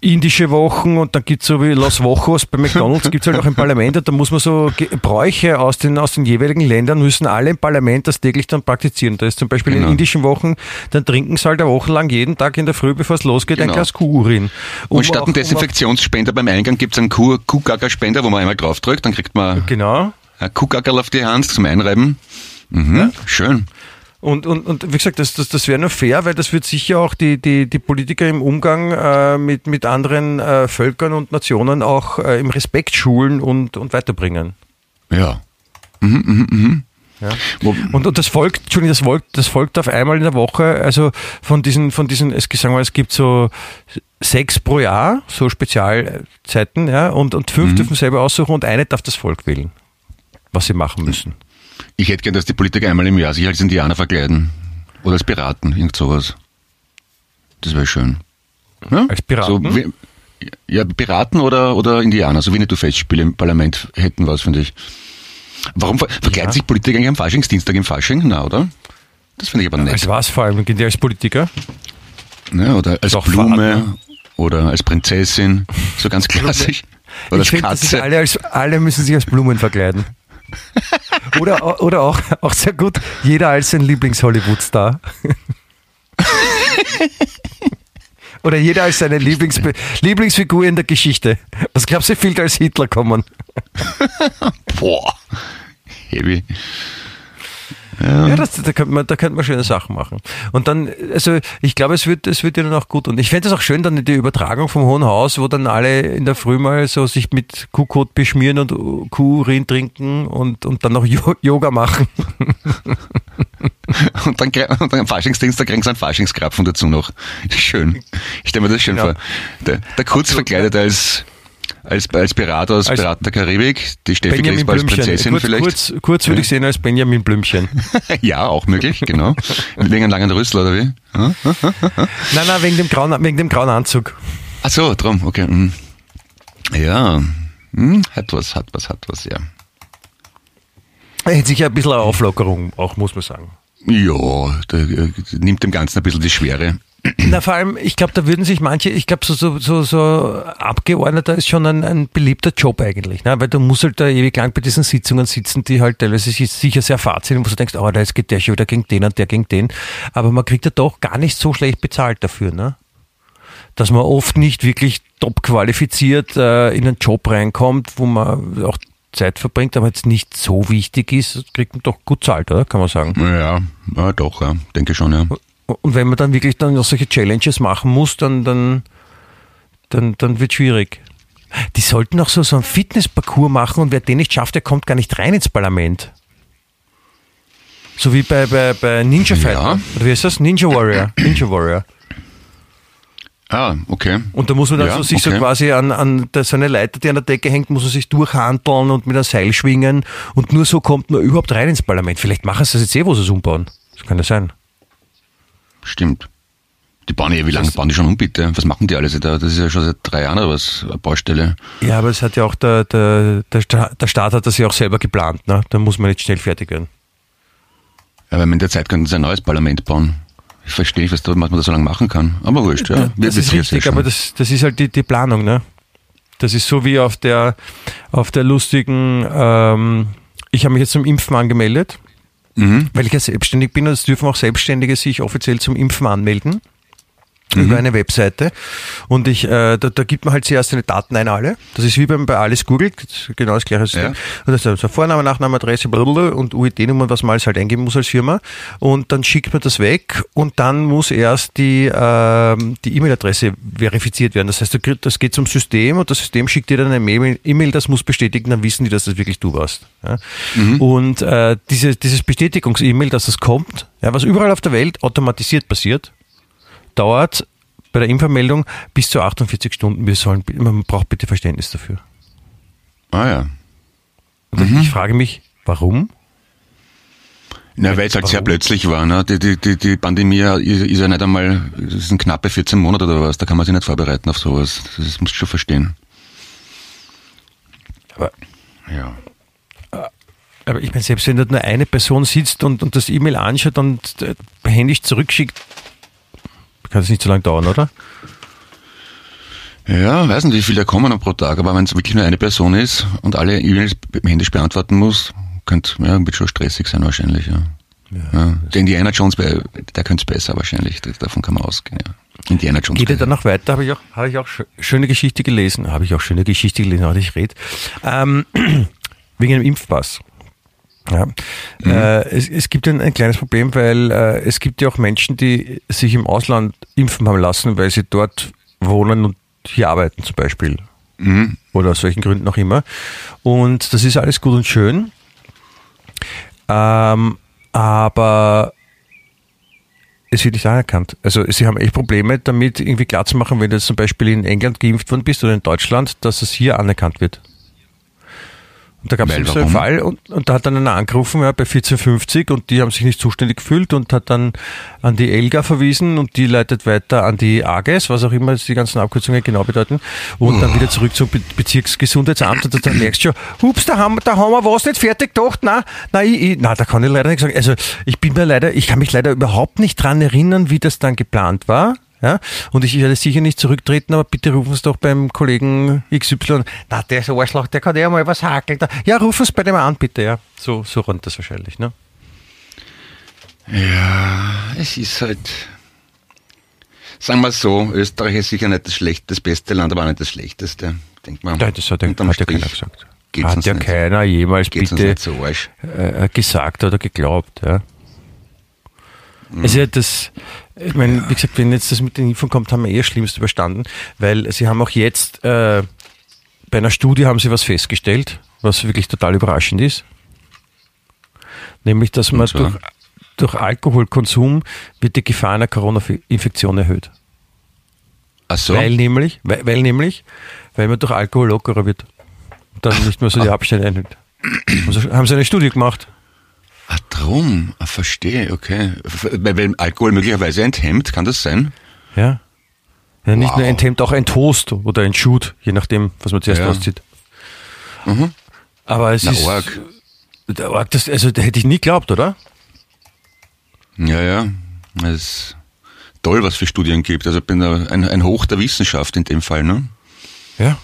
Speaker 4: indische Wochen und dann gibt es so wie Los Wochos bei McDonalds, gibt es halt auch im Parlament und da muss man so Bräuche aus den, aus den jeweiligen Ländern, müssen alle im Parlament das täglich dann praktizieren. Da ist zum Beispiel genau. in indischen Wochen, dann trinken sie halt eine Woche lang jeden Tag in der Früh, bevor es losgeht, genau. ein Glas Kuhurin.
Speaker 2: Um und statt einem Desinfektionsspender beim Eingang gibt es einen Kuhgaggerspender, wo man einmal draufdrückt, dann kriegt man
Speaker 4: genau.
Speaker 2: ein Kuhgaggerl auf die Hand zum Einreiben. Mhm, ja. Schön.
Speaker 4: Und, und, und wie gesagt, das, das, das wäre nur fair, weil das wird sicher auch die, die, die Politiker im Umgang äh, mit, mit anderen äh, Völkern und Nationen auch äh, im Respekt schulen und, und weiterbringen.
Speaker 2: Ja. Mhm, mhm, mhm.
Speaker 4: Ja. Und, und das folgt, Entschuldigung, das folgt, das folgt auf einmal in der Woche, also von diesen, von diesen, es, sagen wir, es gibt so sechs pro Jahr, so Spezialzeiten, ja, und, und fünf mhm. dürfen selber aussuchen und eine darf das Volk wählen, was sie machen müssen.
Speaker 2: Ich hätte gern, dass die Politiker einmal im Jahr sich als Indianer verkleiden. Oder als Piraten, irgend sowas. Das wäre schön.
Speaker 4: Ja? Als Piraten?
Speaker 2: So, wie, ja, Piraten oder, oder Indianer, so wie du Festspiele im Parlament hätten was, finde ich. Warum ver verkleiden ja. sich Politiker eigentlich am Faschingsdienstag im Fasching? Na, oder? Das finde ich aber nett.
Speaker 4: Als was vor allem? Als Politiker?
Speaker 2: Ja, oder als Blume Fahrrad, oder als Prinzessin, so ganz klassisch.
Speaker 4: Oder ich als Katze. Alle, als, alle müssen sich als Blumen verkleiden oder, oder auch, auch sehr gut, jeder als sein Lieblings-Hollywood-Star. Oder jeder als seine Lieblings Lieblingsfigur in der Geschichte. Was glaubst du, viel als Hitler kommen?
Speaker 2: Boah, heavy.
Speaker 4: Ja, ja das, da, könnte man, da könnte man schöne Sachen machen. Und dann, also ich glaube, es wird, es wird ja dann auch gut. Und ich fände es auch schön, dann die Übertragung vom Hohen Haus, wo dann alle in der Früh mal so sich mit Kuhkot beschmieren und Kuhurin trinken und, und dann noch Yoga machen.
Speaker 2: und dann, und dann am Faschingsdienstag kriegen sie einen Faschingskrapfen dazu noch. Schön. Ich stelle mir das schön genau. vor. Der, der Kurz verkleidet als als, als Berater aus als Piraten der Karibik, die Steffi Grisba als Prinzessin
Speaker 4: kurz,
Speaker 2: vielleicht.
Speaker 4: Kurz, kurz würde ich sehen als Benjamin Blümchen.
Speaker 2: ja, auch möglich, genau. wegen einem langen Rüssel oder wie?
Speaker 4: nein, nein, wegen dem grauen, wegen dem grauen Anzug.
Speaker 2: Ach so, drum, okay. Ja, hm, hat was, hat was, hat was, ja.
Speaker 4: Hätte sicher ein bisschen eine Auflockerung, auch muss man sagen.
Speaker 2: Ja, der nimmt dem Ganzen ein bisschen die Schwere.
Speaker 4: Na, vor allem, ich glaube, da würden sich manche, ich glaube, so, so, so, so Abgeordneter ist schon ein, ein beliebter Job eigentlich, ne? weil du musst halt da ewig lang bei diesen Sitzungen sitzen, die halt teilweise sicher sehr fad sind, wo du denkst, oh, da geht der schon wieder gegen den und der gegen den. Aber man kriegt ja doch gar nicht so schlecht bezahlt dafür, ne? Dass man oft nicht wirklich top qualifiziert äh, in einen Job reinkommt, wo man auch Zeit verbringt, aber jetzt nicht so wichtig ist, kriegt man doch gut zahlt, oder? Kann man sagen.
Speaker 2: Ja, ja doch, ja. denke schon, ja.
Speaker 4: Und wenn man dann wirklich dann noch solche Challenges machen muss, dann, dann, dann, dann wird schwierig. Die sollten auch so, so einen Fitnessparcours machen und wer den nicht schafft, der kommt gar nicht rein ins Parlament. So wie bei, bei, bei Ninja Fighter. Ja. Oder wie heißt das? Ninja Warrior. Ninja Warrior.
Speaker 2: Ah, okay.
Speaker 4: Und da muss man dann ja, so sich okay. so quasi an, an der, so eine Leiter, die an der Decke hängt, muss man sich durchhandeln und mit einem Seil schwingen. Und nur so kommt man überhaupt rein ins Parlament. Vielleicht machen sie das jetzt eh, wo sie es umbauen. Das kann ja sein.
Speaker 2: Stimmt. Die bauen ja, wie lange bauen die schon um, bitte? Was machen die alles da? Das ist ja schon seit drei Jahren oder was, eine Baustelle.
Speaker 4: Ja, aber es hat ja auch der, der, der, der Staat hat das ja auch selber geplant, ne? Da muss man nicht schnell fertig werden.
Speaker 2: Ja, weil in der Zeit könnten sie ein neues Parlament bauen. Ich verstehe nicht, was, da, was man da so lange machen kann. Aber wurscht, ja.
Speaker 4: Das ist richtig, aber das, das ist halt die, die Planung, ne? Das ist so wie auf der, auf der lustigen, ähm, ich habe mich jetzt zum Impfen angemeldet mhm. weil ich ja selbstständig bin und es dürfen auch Selbstständige sich offiziell zum Impfen anmelden. Mhm. über eine Webseite und ich, äh, da, da gibt man halt zuerst seine Daten ein alle. Das ist wie beim, bei alles Google, genau das gleiche System. Ja. Und das ist also Vorname, Nachname, Adresse, blablabla und UID-Nummer, was man alles halt eingeben muss als Firma. Und dann schickt man das weg und dann muss erst die äh, die E-Mail-Adresse verifiziert werden. Das heißt, das geht zum System und das System schickt dir dann eine E-Mail, das muss bestätigen, dann wissen die, dass das wirklich du warst. Ja? Mhm. Und äh, diese, dieses Bestätigungs-E-Mail, dass das kommt, ja, was überall auf der Welt automatisiert passiert, dauert bei der Infomeldung bis zu 48 Stunden. Wir sollen, man braucht bitte Verständnis dafür.
Speaker 2: Ah ja.
Speaker 4: Mhm. Ich frage mich, warum?
Speaker 2: Na, weil es halt sehr plötzlich war. Ne? Die, die, die, die Pandemie ist ja nicht einmal, es sind knappe 14 Monate oder was, da kann man sich nicht vorbereiten auf sowas. Das musst du schon verstehen.
Speaker 4: Aber, ja. Aber ich meine, selbst wenn da nur eine Person sitzt und, und das E-Mail anschaut und äh, händisch zurückschickt, kann es nicht so lange dauern, oder?
Speaker 2: Ja, weiß nicht, wie viele da kommen pro Tag, aber wenn es wirklich nur eine Person ist und alle E-Mails händisch beantworten muss, könnte ja, wird schon stressig sein wahrscheinlich, ja. Ja, ja. Der Indiana Jones, der könnte es besser wahrscheinlich, davon kann man ausgehen. Ja.
Speaker 4: Indiana Jones. Geht er dann noch weiter? Habe ich auch, habe ich auch schöne Geschichte gelesen. Habe ich auch schöne Geschichte gelesen, aber ich rede. Ähm, wegen einem Impfpass. Ja. Mhm. Äh, es, es, gibt ein, ein, kleines Problem, weil äh, es gibt ja auch Menschen, die sich im Ausland impfen haben lassen, weil sie dort wohnen und hier arbeiten zum Beispiel. Mhm. Oder aus welchen Gründen auch immer. Und das ist alles gut und schön. Ähm, aber es wird nicht anerkannt. Also sie haben echt Probleme damit, irgendwie klarzumachen, wenn du jetzt zum Beispiel in England geimpft worden bist oder in Deutschland, dass es hier anerkannt wird. Und da gab es einen Fall und, und da hat dann einer angerufen ja, bei 1450 und die haben sich nicht zuständig gefühlt und hat dann an die ELGA verwiesen und die leitet weiter an die AGES, was auch immer die ganzen Abkürzungen genau bedeuten, und oh. dann wieder zurück zum Be Bezirksgesundheitsamt und dann merkst du schon, hups, da haben, da haben wir was nicht fertig gedacht, na, na, ich, ich, na, da kann ich leider nicht sagen. Also ich bin mir leider, ich kann mich leider überhaupt nicht dran erinnern, wie das dann geplant war. Ja? Und ich werde sicher nicht zurücktreten, aber bitte rufen Sie doch beim Kollegen XY. Na, der ist ein Arschloch, der kann ja mal was hakeln. Ja, rufen Sie bei dem an, bitte. Ja, so, so rennt das wahrscheinlich. Ne?
Speaker 2: Ja, es ist halt. Sagen wir so, Österreich ist sicher nicht das schlechte, das beste Land, aber auch nicht das schlechteste. Denk mal.
Speaker 4: Nein, das hat, hat ja keiner gesagt. Hat ja keiner jemals bitte so äh, gesagt oder geglaubt. Ja. Mhm. Also das, ich meine, wie gesagt, wenn jetzt das mit den Impfungen kommt, haben wir eh das Schlimmste überstanden, weil sie haben auch jetzt, äh, bei einer Studie haben sie was festgestellt, was wirklich total überraschend ist. Nämlich, dass man durch, durch Alkoholkonsum wird die Gefahr einer Corona-Infektion erhöht.
Speaker 2: Ach so.
Speaker 4: Weil nämlich, weil, weil nämlich, weil man durch Alkohol lockerer wird. Und dann nicht mehr so die Abstände einhält. Also haben sie eine Studie gemacht.
Speaker 2: Ah, drum. Ah, verstehe, okay. Weil, Alkohol möglicherweise enthemmt, kann das sein?
Speaker 4: Ja. ja nicht wow. nur enthemmt, auch ein Toast oder ein Shoot, je nachdem, was man zuerst ja. auszieht. Mhm. Aber es Na, ist. Org. Der Org, das, also, da hätte ich nie geglaubt, oder?
Speaker 2: Ja, ja. Es ist toll, was für Studien gibt. Also, ich bin ein, ein Hoch der Wissenschaft in dem Fall, ne?
Speaker 4: Ja.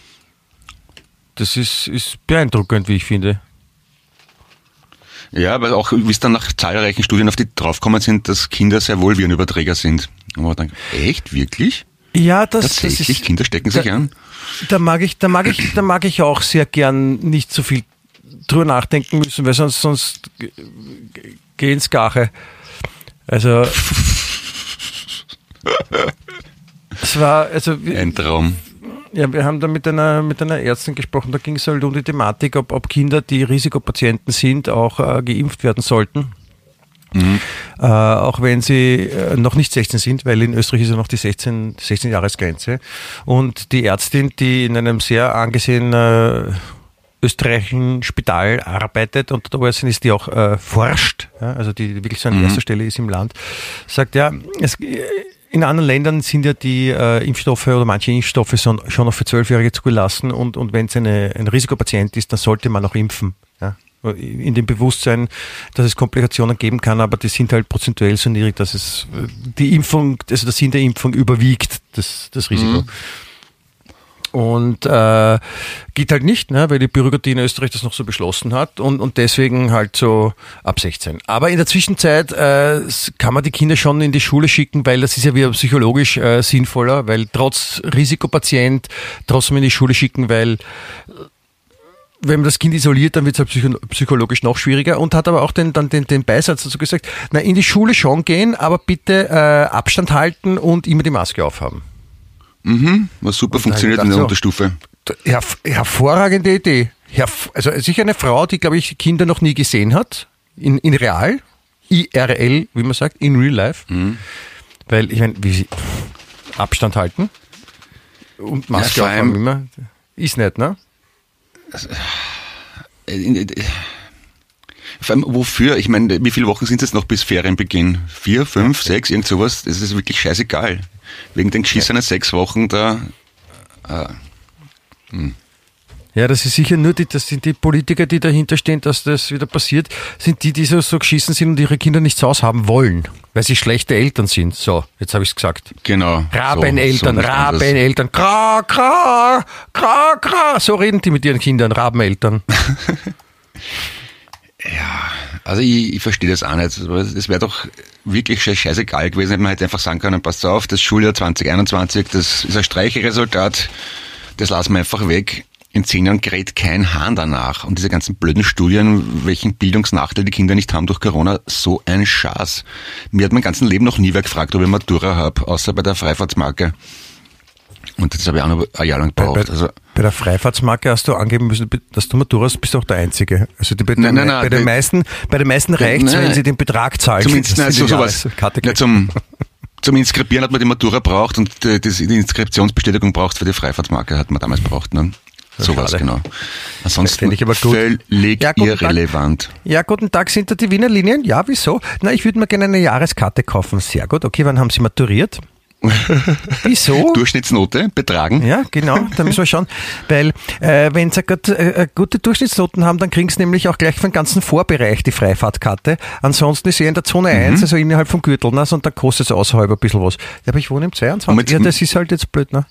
Speaker 4: Das ist, ist beeindruckend, wie ich finde.
Speaker 2: Ja, weil auch, wie es dann nach zahlreichen Studien auf die draufgekommen sind, dass Kinder sehr wohl wie ein Überträger sind. Und man denkt, echt, wirklich?
Speaker 4: Ja, das,
Speaker 2: Tatsächlich,
Speaker 4: das ist,
Speaker 2: Kinder stecken sich
Speaker 4: da,
Speaker 2: an.
Speaker 4: Da mag ich, da mag ich, da mag ich auch sehr gern nicht so viel drüber nachdenken müssen, weil sonst, sonst geh ins Gache. Also, es war, also,
Speaker 2: ein Traum.
Speaker 4: Ja, wir haben da mit einer, mit einer Ärztin gesprochen, da ging es halt um die Thematik, ob, ob Kinder, die Risikopatienten sind, auch äh, geimpft werden sollten. Mhm. Äh, auch wenn sie äh, noch nicht 16 sind, weil in Österreich ist ja noch die 16, 16 Jahresgrenze. Und die Ärztin, die in einem sehr angesehenen äh, österreichischen Spital arbeitet und da ist, die auch äh, forscht, ja, also die wirklich so an mhm. erster Stelle ist im Land, sagt ja, es, in anderen Ländern sind ja die äh, Impfstoffe oder manche Impfstoffe schon, schon noch für Zwölfjährige zugelassen und, und wenn es ein Risikopatient ist, dann sollte man auch impfen. Ja? In dem Bewusstsein, dass es Komplikationen geben kann, aber die sind halt prozentuell so niedrig, dass es äh, die Impfung, also der Sinn der Impfung überwiegt, das, das Risiko. Mhm. Und äh, geht halt nicht, ne, weil die Bürokratie in Österreich das noch so beschlossen hat und, und deswegen halt so ab 16. Aber in der Zwischenzeit äh, kann man die Kinder schon in die Schule schicken, weil das ist ja wieder psychologisch äh, sinnvoller, weil trotz Risikopatient trotzdem in die Schule schicken, weil wenn man das Kind isoliert, dann wird es halt psychologisch noch schwieriger und hat aber auch den, dann den, den Beisatz dazu gesagt, na, in die Schule schon gehen, aber bitte äh, Abstand halten und immer die Maske aufhaben.
Speaker 2: Mhm, was super funktioniert in der so, Unterstufe.
Speaker 4: Her hervorragende Idee. Herv also sicher eine Frau, die, glaube ich, Kinder noch nie gesehen hat, in, in real, IRL, wie man sagt, in real life. Mhm. Weil, ich meine, wie Abstand halten und Maske ja, aufhaben immer, ist nicht, ne? Also,
Speaker 2: äh, vor allem wofür? Ich meine, wie viele Wochen sind es noch bis Ferienbeginn? Vier, fünf, sechs, irgend sowas? Das ist wirklich scheißegal. Wegen den geschissenen sechs Wochen da. Äh,
Speaker 4: hm. Ja, das ist sicher nur die, das sind die Politiker, die dahinter stehen, dass das wieder passiert, sind die, die so, so geschissen sind und ihre Kinder nicht zu Hause haben wollen, weil sie schlechte Eltern sind. So, jetzt habe ich es gesagt.
Speaker 2: Genau.
Speaker 4: Rabeneltern, so, so Rabeneltern, kra, kra, kra, kra. So reden die mit ihren Kindern, Rabeneltern.
Speaker 2: ja, also ich, ich verstehe das auch nicht. Es wäre doch wirklich scheißegal gewesen, wenn man hätte einfach sagen können, passt auf, das Schuljahr 2021, das ist ein Streichresultat, das lassen wir einfach weg in zehn Jahren gerät kein Hahn danach. Und diese ganzen blöden Studien, welchen Bildungsnachteil die Kinder nicht haben durch Corona, so ein Schatz. Mir hat mein ganzes Leben noch nie wer gefragt, ob ich Matura habe, außer bei der Freifahrtsmarke. Und das habe ich auch noch ein Jahr lang gebraucht.
Speaker 4: Bei, also, bei der Freifahrtsmarke hast du angeben müssen, dass du Matura hast, bist du auch der Einzige. Also die, bei, nein, nein, nein, bei, den meisten, bei den meisten reicht es, wenn sie den Betrag zahlen.
Speaker 2: Zumindest nein, so sowas. Ja, zum, zum Inskribieren hat man die Matura braucht und die, die Inskriptionsbestätigung braucht für die Freifahrtsmarke, hat man damals braucht. Ne? Sowas, genau. Ansonsten ich aber gut. völlig ja, irrelevant.
Speaker 4: Tag. Ja, guten Tag, sind da die Wiener Linien? Ja, wieso? Na, ich würde mir gerne eine Jahreskarte kaufen. Sehr gut. Okay, wann haben Sie maturiert? Wieso?
Speaker 2: Durchschnittsnote betragen.
Speaker 4: Ja, genau, da müssen wir schauen. Weil, äh, wenn Sie äh, gute Durchschnittsnoten haben, dann kriegen Sie nämlich auch gleich für den ganzen Vorbereich die Freifahrtkarte. Ansonsten ist er in der Zone mhm. 1, also innerhalb vom Gürtel, ne? und da kostet es außerhalb ein bisschen was. Ja, aber ich wohne im 22. Ja, das ist halt jetzt blöd, ne?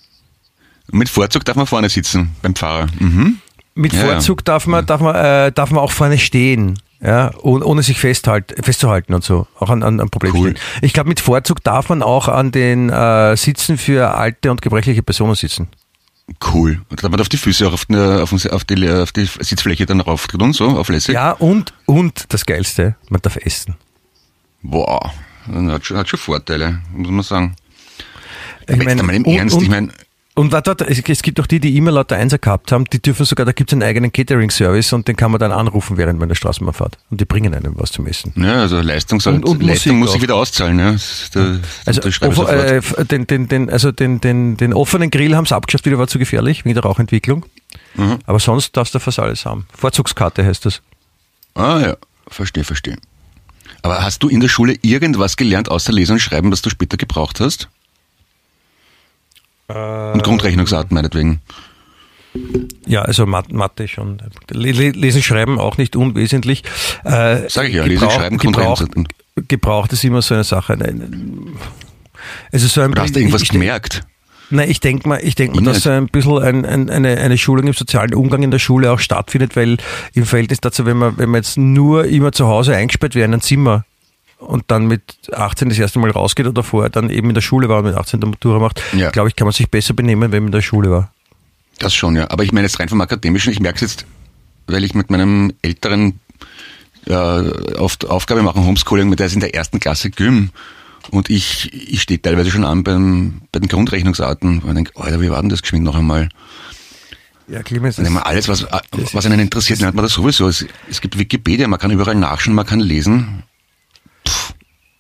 Speaker 2: Mit Vorzug darf man vorne sitzen beim Fahrer. Mhm.
Speaker 4: Mit Vorzug ja. darf man, darf man, äh, darf man auch vorne stehen. Ja, ohne sich festhalt, festzuhalten und so, auch an, an, an Problemen cool. Ich glaube, mit Vorzug darf man auch an den äh, Sitzen für alte und gebrechliche Personen sitzen.
Speaker 2: Cool. Und dann man auf die Füße auch auf, eine, auf, auf, die, auf die Sitzfläche dann rauf und so, auf lässig.
Speaker 4: Ja, und, und das Geilste, man darf essen.
Speaker 2: Boah, hat schon, hat schon Vorteile, muss man sagen. Ich meine, im Ernst, und, ich meine,
Speaker 4: und warte, warte, es gibt auch die, die immer lauter Einser gehabt haben, die dürfen sogar, da gibt es einen eigenen Catering-Service und den kann man dann anrufen, während man in der Straßenbahn fährt. Und die bringen einem was zum Essen.
Speaker 2: Ja, also Leistung, soll, und, und Leistung muss sich wieder auszahlen. Ja.
Speaker 4: Da, also, offen, äh, den, den, den, also den, den, den offenen Grill haben sie abgeschafft, wieder war zu gefährlich, wegen der Rauchentwicklung. Mhm. Aber sonst darfst du fast alles haben. Vorzugskarte heißt das.
Speaker 2: Ah ja, verstehe, verstehe. Aber hast du in der Schule irgendwas gelernt, außer Lesen und Schreiben, was du später gebraucht hast? Und Grundrechnungsarten meinetwegen.
Speaker 4: Ja, also Mathe schon. Lesen, Schreiben auch nicht unwesentlich.
Speaker 2: Äh, Sag ich ja, Lesen, Schreiben,
Speaker 4: Grundrechnungsarten. Gebraucht ist immer so eine Sache.
Speaker 2: Also so ein du hast irgendwas ich, gemerkt?
Speaker 4: Nein, ich denke mal, ich denk mal dass so ein bisschen ein, ein, eine, eine Schulung im sozialen Umgang in der Schule auch stattfindet, weil im Verhältnis dazu, wenn man, wenn man jetzt nur immer zu Hause eingesperrt wäre in ein Zimmer, und dann mit 18 das erste Mal rausgeht oder vorher dann eben in der Schule war und mit 18 der Matura macht, ja. glaube ich, kann man sich besser benehmen, wenn man in der Schule war.
Speaker 2: Das schon, ja. Aber ich meine jetzt rein vom Akademischen, ich merke es jetzt, weil ich mit meinem älteren äh, oft Aufgabe mache, Homeschooling, mit der ist in der ersten Klasse Gym. Und ich, ich stehe teilweise schon an beim, bei den Grundrechnungsarten und denke, Alter, wie war denn das geschwind noch einmal? Ja, Clemens, und alles, was, was einen interessiert, lernt man das sowieso. Es, es gibt Wikipedia, man kann überall nachschauen, man kann lesen.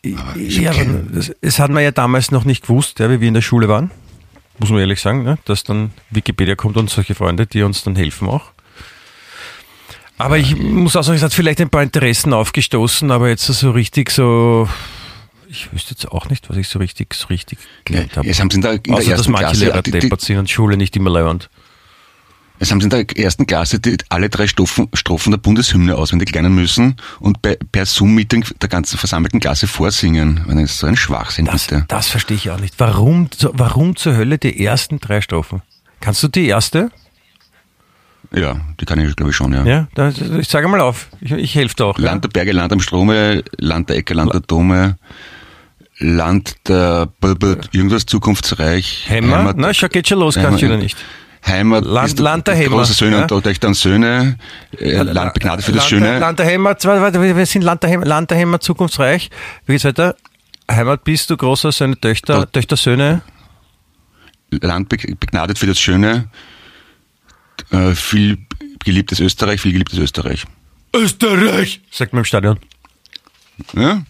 Speaker 4: Ja, das, das hat man ja damals noch nicht gewusst, ja, wie wir in der Schule waren. Muss man ehrlich sagen, ne? dass dann Wikipedia kommt und solche Freunde, die uns dann helfen auch. Aber ich muss auch sagen, es hat vielleicht ein paar Interessen aufgestoßen, aber jetzt so richtig so, ich wüsste jetzt auch nicht, was ich so richtig, so richtig gelernt ja, habe.
Speaker 2: Jetzt haben sie in der, in der
Speaker 4: Außer, dass manche Klasse, Lehrer deppert sind und Schule nicht immer leibend.
Speaker 2: Es haben sie in der ersten Klasse die, alle drei Strophen, Strophen der Bundeshymne auswendig lernen müssen und bei, per Zoom-Meeting der ganzen versammelten Klasse vorsingen. Das ist so ein Schwachsinn,
Speaker 4: das,
Speaker 2: bitte.
Speaker 4: Das verstehe ich auch nicht. Warum, warum zur Hölle die ersten drei Strophen? Kannst du die erste?
Speaker 2: Ja, die kann ich, glaube ich, schon, ja.
Speaker 4: Ja, da, ich sage mal auf. Ich, ich helfe dir auch.
Speaker 2: Land der Berge, Land am Strome, Land der Ecke, Land der Dome, Land der irgendwas zukunftsreich.
Speaker 4: Hämmer? Heimat, Na, schau, geht schon los, kannst du wieder nicht.
Speaker 2: Heimat,
Speaker 4: Land, Land der Hämmer.
Speaker 2: Große Söhne ja? und Töchter und Söhne, äh, Land begnadet für das
Speaker 4: Land,
Speaker 2: Schöne.
Speaker 4: Land der Hämmer, wir sind Land der Hämmer, Land der Hämmer zukunftsreich. Wie geht's weiter? Heimat bist du, großer Söhne, Töchter, Töchter, Söhne.
Speaker 2: Land begnadet für das Schöne, äh, viel geliebtes Österreich, viel geliebtes Österreich.
Speaker 4: Österreich! Sagt man im Stadion.
Speaker 2: Ja?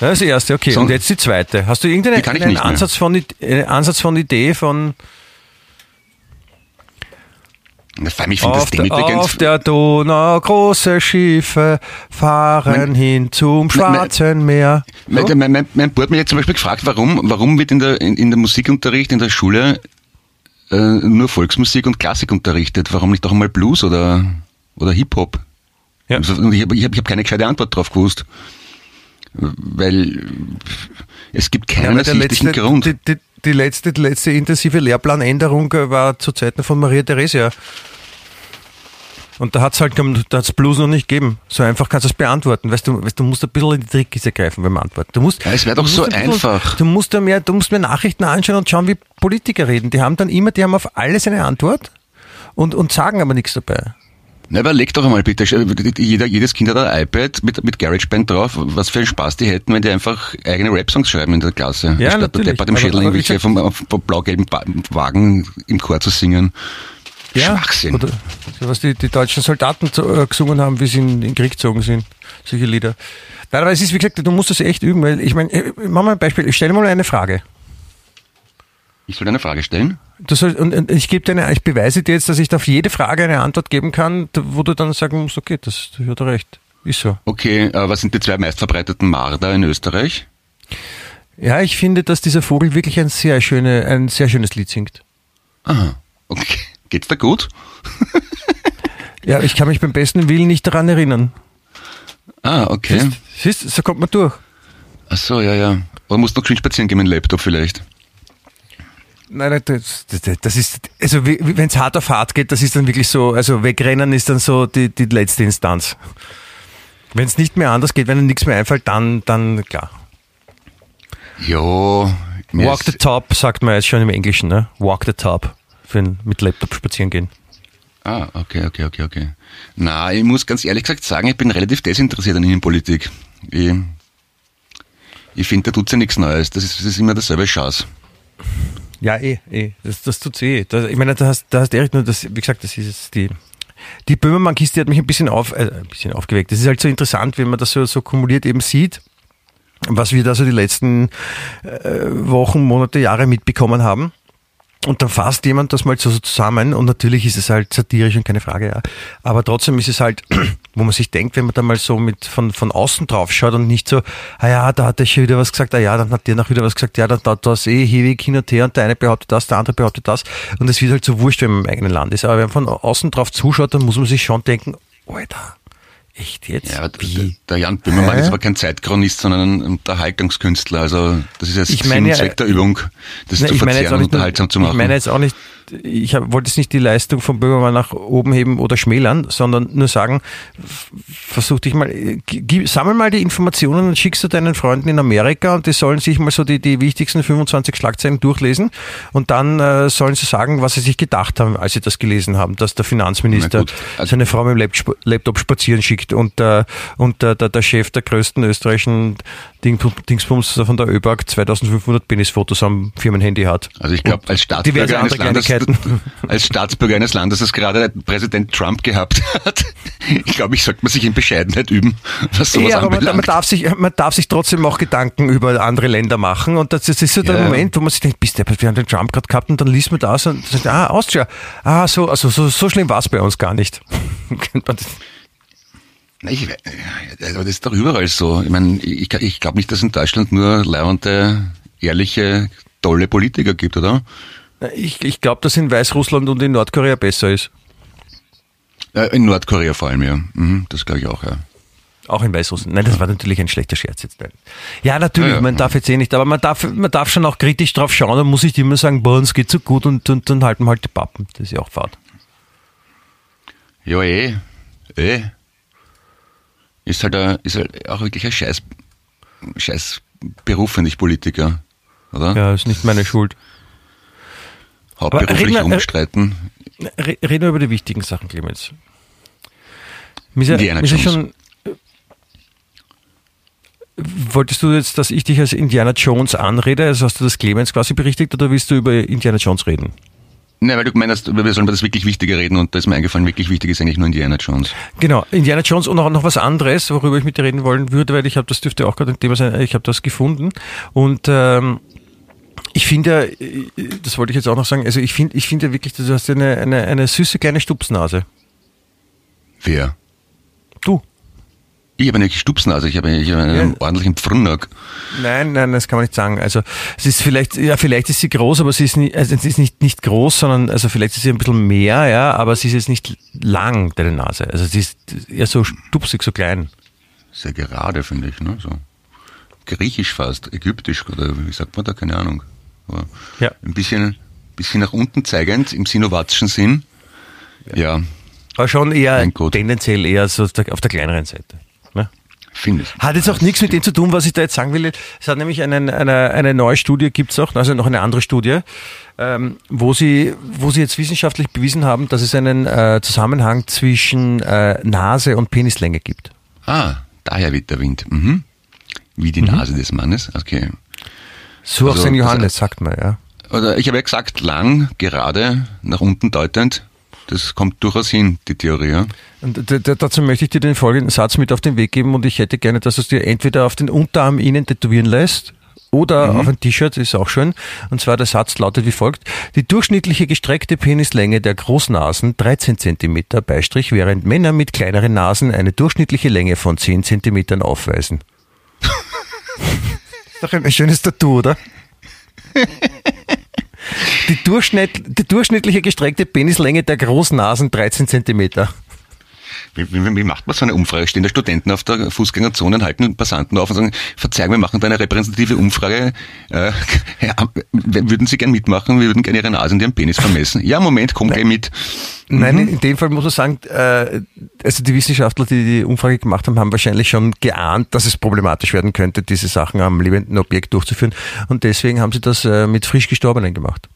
Speaker 4: Das ist die erste, okay. So, und jetzt die zweite. Hast du irgendeinen Ansatz von, Ansatz von Idee von
Speaker 2: ich
Speaker 4: auf,
Speaker 2: das
Speaker 4: der, auf der Donau große Schiffe fahren mein, hin zum Schwarzen mein, Meer.
Speaker 2: Mein, so? mein, mein, mein Bub hat mich jetzt zum Beispiel gefragt, warum, warum wird in der, in, in der Musikunterricht in der Schule äh, nur Volksmusik und Klassik unterrichtet? Warum nicht auch mal Blues oder, oder Hip-Hop? Ja. Und ich habe ich hab, ich hab keine gescheite Antwort drauf gewusst. Weil es gibt keinen ja, letzte, Grund.
Speaker 4: Die, die, die letzte, die letzte intensive Lehrplanänderung war zu Zeiten von Maria Theresia. Und da hat es halt da hat's Blues noch nicht gegeben. So einfach kannst du es beantworten. Weißt du, weißt, du musst ein bisschen in die Trickkiste greifen beim Antworten. Du musst,
Speaker 2: ja, es wäre doch so ein einfach.
Speaker 4: du musst da mehr, du musst mehr Nachrichten anschauen und schauen, wie Politiker reden. Die haben dann immer, die haben auf alles eine Antwort und, und sagen aber nichts dabei.
Speaker 2: Na, überleg doch einmal bitte, jeder, jedes Kind hat ein iPad mit, mit GarageBand drauf, was für einen Spaß die hätten, wenn die einfach eigene Rap-Songs schreiben in der Klasse.
Speaker 4: Ja, statt
Speaker 2: der dem Schädel irgendwelche vom, vom blau-gelben Wagen im Chor zu singen.
Speaker 4: Ja, Schwachsinn. Oder was die, die deutschen Soldaten zu, äh, gesungen haben, wie sie in, in den Krieg gezogen sind. Solche Lieder. Nein, aber es ist, wie gesagt, du musst das echt üben, weil ich meine, äh, mach mal ein Beispiel, ich stelle mal eine Frage.
Speaker 2: Ich soll eine Frage stellen?
Speaker 4: Du soll, und, und ich gebe dir eine, ich beweise dir jetzt, dass ich auf jede Frage eine Antwort geben kann, wo du dann sagen musst, okay, das hat er recht. Ist so.
Speaker 2: Okay, äh, was sind die zwei meistverbreiteten Marder in Österreich?
Speaker 4: Ja, ich finde, dass dieser Vogel wirklich ein sehr, schöne, ein sehr schönes Lied singt.
Speaker 2: Aha, okay. Geht's da gut?
Speaker 4: ja, ich kann mich beim besten Willen nicht daran erinnern.
Speaker 2: Ah, okay.
Speaker 4: Siehst, siehst so kommt man durch.
Speaker 2: Ach so, ja, ja. Oder musst du noch schön spazieren gehen mit dem Laptop vielleicht?
Speaker 4: Nein, das, das ist, also wenn es hart auf hart geht, das ist dann wirklich so, also wegrennen ist dann so die, die letzte Instanz. Wenn es nicht mehr anders geht, wenn dir nichts mehr einfällt, dann, dann klar.
Speaker 2: Jo.
Speaker 4: Walk the top, sagt man jetzt schon im Englischen, ne? Walk the top. Für ein, mit Laptop spazieren gehen.
Speaker 2: Ah, okay, okay, okay, okay. Na, ich muss ganz ehrlich gesagt sagen, ich bin relativ desinteressiert an Innenpolitik. Ich, ich finde, da tut ja nichts Neues. Das ist, das ist immer dasselbe Chance.
Speaker 4: Ja, eh, eh. Das, das tut eh. Das, ich meine, da hast, da hast Erik nur das, wie gesagt, das ist die, die Böhmermann-Kiste hat mich ein bisschen, auf, äh, ein bisschen aufgeweckt. Das ist halt so interessant, wenn man das so, so kumuliert eben sieht, was wir da so die letzten äh, Wochen, Monate, Jahre mitbekommen haben. Und dann fasst jemand das mal so zusammen und natürlich ist es halt satirisch und keine Frage, ja. Aber trotzdem ist es halt, wo man sich denkt, wenn man da mal so mit von, von außen drauf schaut und nicht so, ah ja, da hat der schon wieder was gesagt, ah ja, dann hat der noch wieder was gesagt, ja, dann hat das eh ewig hin und her und der eine behauptet das, der andere behauptet das. Und es wird halt so wurscht, wenn man im eigenen Land ist. Aber wenn man von außen drauf zuschaut, dann muss man sich schon denken, Alter, Echt jetzt?
Speaker 2: Ja, Wie? Der, Jan Böhmermann ist aber kein Zeitchronist, sondern ein Unterhaltungskünstler. Also das ist
Speaker 4: meine,
Speaker 2: Sinn Zweck der Übung, das na, zu verzehren und unterhaltsam zu machen.
Speaker 4: Ich meine jetzt auch nicht ich hab, wollte jetzt nicht die Leistung von Böhmermann nach oben heben oder schmälern, sondern nur sagen, versuch dich mal, gib, sammel mal die Informationen und schickst du deinen Freunden in Amerika und die sollen sich mal so die, die wichtigsten 25 Schlagzeilen durchlesen und dann äh, sollen sie sagen, was sie sich gedacht haben, als sie das gelesen haben, dass der Finanzminister also seine Frau mit dem Laptop spazieren schickt und, äh, und äh, der, der Chef der größten österreichischen Dingsbums von der ÖBAG 2500 Penisfotos am Firmenhandy hat.
Speaker 2: Also ich glaube, als Staatsbürger eines Landes, als Staatsbürger eines Landes, das gerade Präsident Trump gehabt hat, ich glaube, ich sollte man sich in Bescheidenheit üben, was sowas ja, aber
Speaker 4: man, man, darf sich, man darf sich trotzdem auch Gedanken über andere Länder machen und das, das ist so der ja. Moment, wo man sich denkt, bist du, wir haben den Trump gerade gehabt und dann liest man das und sagt, ah, Austria, ah, so, also so, so schlimm war es bei uns gar nicht.
Speaker 2: Ich, aber das ist doch überall so. Ich meine, ich, ich glaube nicht, dass es in Deutschland nur leibende, ehrliche, tolle Politiker gibt, oder?
Speaker 4: Ich, ich glaube, dass in Weißrussland und in Nordkorea besser ist.
Speaker 2: in Nordkorea vor allem, ja. Mhm, das glaube ich auch, ja.
Speaker 4: Auch in Weißrussland. Nein, das war natürlich ein schlechter Scherz jetzt. Ja, natürlich, ja, ja. man darf jetzt eh nicht, aber man darf, man darf schon auch kritisch drauf schauen, dann muss ich immer sagen, bei uns geht so gut und, und dann halten wir halt die Pappen. Das ist ja auch Fahrt.
Speaker 2: Ja, eh. Eh. Ist halt, ein, ist halt auch wirklich ein Scheiß, Scheiß Beruf, finde ich, Politiker. Oder?
Speaker 4: Ja, ist nicht meine Schuld.
Speaker 2: Hauptberuflich reden, umstreiten.
Speaker 4: Reden wir über die wichtigen Sachen, Clemens. Mir ja, ist schon, Wolltest du jetzt, dass ich dich als Indiana Jones anrede? Also hast du das Clemens quasi berichtigt oder willst du über Indiana Jones reden?
Speaker 2: Nein, weil du meinst, wir sollen über das wirklich Wichtige reden und da ist mir eingefallen, wirklich wichtig ist eigentlich nur Indiana Jones.
Speaker 4: Genau, Indiana Jones und auch noch was anderes, worüber ich mit dir reden wollen würde, weil ich habe, das dürfte auch gerade ein Thema sein, ich habe das gefunden und ähm, ich finde, das wollte ich jetzt auch noch sagen, also ich finde ich finde wirklich, du hast eine, eine, eine süße kleine Stupsnase.
Speaker 2: Wer?
Speaker 4: Du.
Speaker 2: Ich habe eine Stupsnase, ich habe, ich habe einen ja. ordentlichen Pfrunnack.
Speaker 4: Nein, nein, das kann man nicht sagen. Also es ist vielleicht, ja, vielleicht ist sie groß, aber sie ist nicht, also sie ist nicht, nicht groß, sondern also vielleicht ist sie ein bisschen mehr, ja, aber sie ist jetzt nicht lang, deine Nase. Also sie ist eher so stupsig, so klein.
Speaker 2: Sehr gerade, finde ich, ne? So griechisch fast, ägyptisch oder wie sagt man da, keine Ahnung. Aber ja. Ein bisschen, bisschen nach unten zeigend im sinowatschen Sinn. Ja.
Speaker 4: Aber schon eher tendenziell eher so auf der kleineren Seite.
Speaker 2: Finde ich.
Speaker 4: Hat jetzt auch nichts mit dem zu tun, was ich da jetzt sagen will. Es hat nämlich einen, eine, eine neue Studie, gibt's auch, also noch eine andere Studie, ähm, wo, sie, wo sie jetzt wissenschaftlich bewiesen haben, dass es einen äh, Zusammenhang zwischen äh, Nase und Penislänge gibt.
Speaker 2: Ah, daher weht der Wind. Mhm. Wie die mhm. Nase des Mannes, okay.
Speaker 4: So also, auf St. Johannes, sagt man, ja.
Speaker 2: Oder ich habe ja gesagt, lang, gerade, nach unten deutend. Das kommt durchaus hin, die Theorie. Ja?
Speaker 4: Und dazu möchte ich dir den folgenden Satz mit auf den Weg geben und ich hätte gerne, dass du es dir entweder auf den Unterarm innen tätowieren lässt oder mhm. auf ein T-Shirt, ist auch schön. Und zwar der Satz lautet wie folgt. Die durchschnittliche gestreckte Penislänge der Großnasen 13 cm Beistrich, während Männer mit kleineren Nasen eine durchschnittliche Länge von 10 cm aufweisen. doch ein schönes Tattoo, oder? Die, Durchschnitt, die durchschnittliche gestreckte Penislänge der Großnasen 13 Zentimeter.
Speaker 2: Wie, wie, wie, macht man so eine Umfrage? Stehen da Studenten auf der Fußgängerzone und halten Passanten auf und sagen, verzeihung, wir machen da eine repräsentative Umfrage. Äh, würden Sie gern mitmachen? Wir würden gerne Ihre Nase und Ihren Penis vermessen. Ja, Moment, komm gleich mit.
Speaker 4: Mhm. Nein, in dem Fall muss man sagen, äh, also die Wissenschaftler, die die Umfrage gemacht haben, haben wahrscheinlich schon geahnt, dass es problematisch werden könnte, diese Sachen am lebenden Objekt durchzuführen. Und deswegen haben sie das äh, mit frisch Gestorbenen gemacht.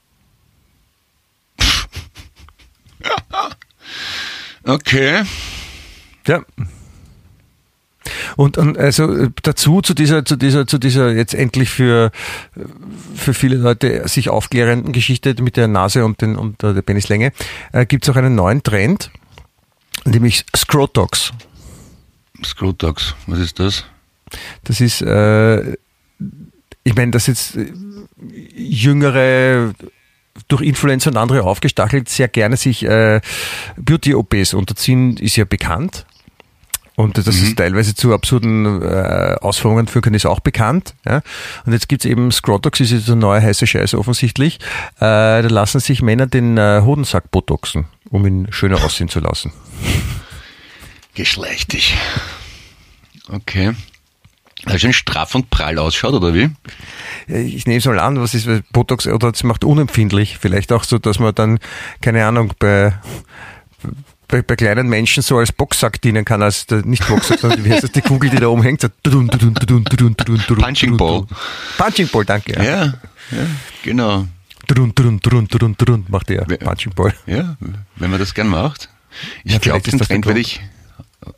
Speaker 2: Okay.
Speaker 4: Ja. Und, und also dazu zu dieser, zu dieser, zu dieser jetzt endlich für, für viele Leute sich aufklärenden Geschichte mit der Nase und, den, und der Penislänge äh, gibt es auch einen neuen Trend, nämlich Scrotox.
Speaker 2: Scrotox, was ist das?
Speaker 4: Das ist, äh, ich meine, dass jetzt jüngere durch Influencer und andere aufgestachelt sehr gerne sich äh, Beauty-OPs unterziehen, ist ja bekannt. Und dass mhm. es teilweise zu absurden äh, Ausführungen führen kann, ist auch bekannt. Ja? Und jetzt gibt's eben Scrotox, ist jetzt eine neue heiße Scheiße offensichtlich. Äh, da lassen sich Männer den äh, Hodensack botoxen, um ihn schöner aussehen zu lassen.
Speaker 2: Geschlechtig. Okay. Weil schön straff und prall ausschaut, oder wie?
Speaker 4: Ich nehme es mal an, was ist Botox oder es macht unempfindlich. Vielleicht auch so, dass man dann, keine Ahnung, bei, bei, bei kleinen Menschen so als Boxsack dienen kann, als der, nicht Boxsack, sondern wie heißt das, die Kugel, die da oben hängt. So,
Speaker 2: Punching Ball.
Speaker 4: Punching Ball, danke.
Speaker 2: Ja, ja, ja genau.
Speaker 4: Drun, drun, drun, drun, drun, macht der Punching Ball.
Speaker 2: Ja, wenn man das gern macht. Ich ja, glaube, den Trend werde ich,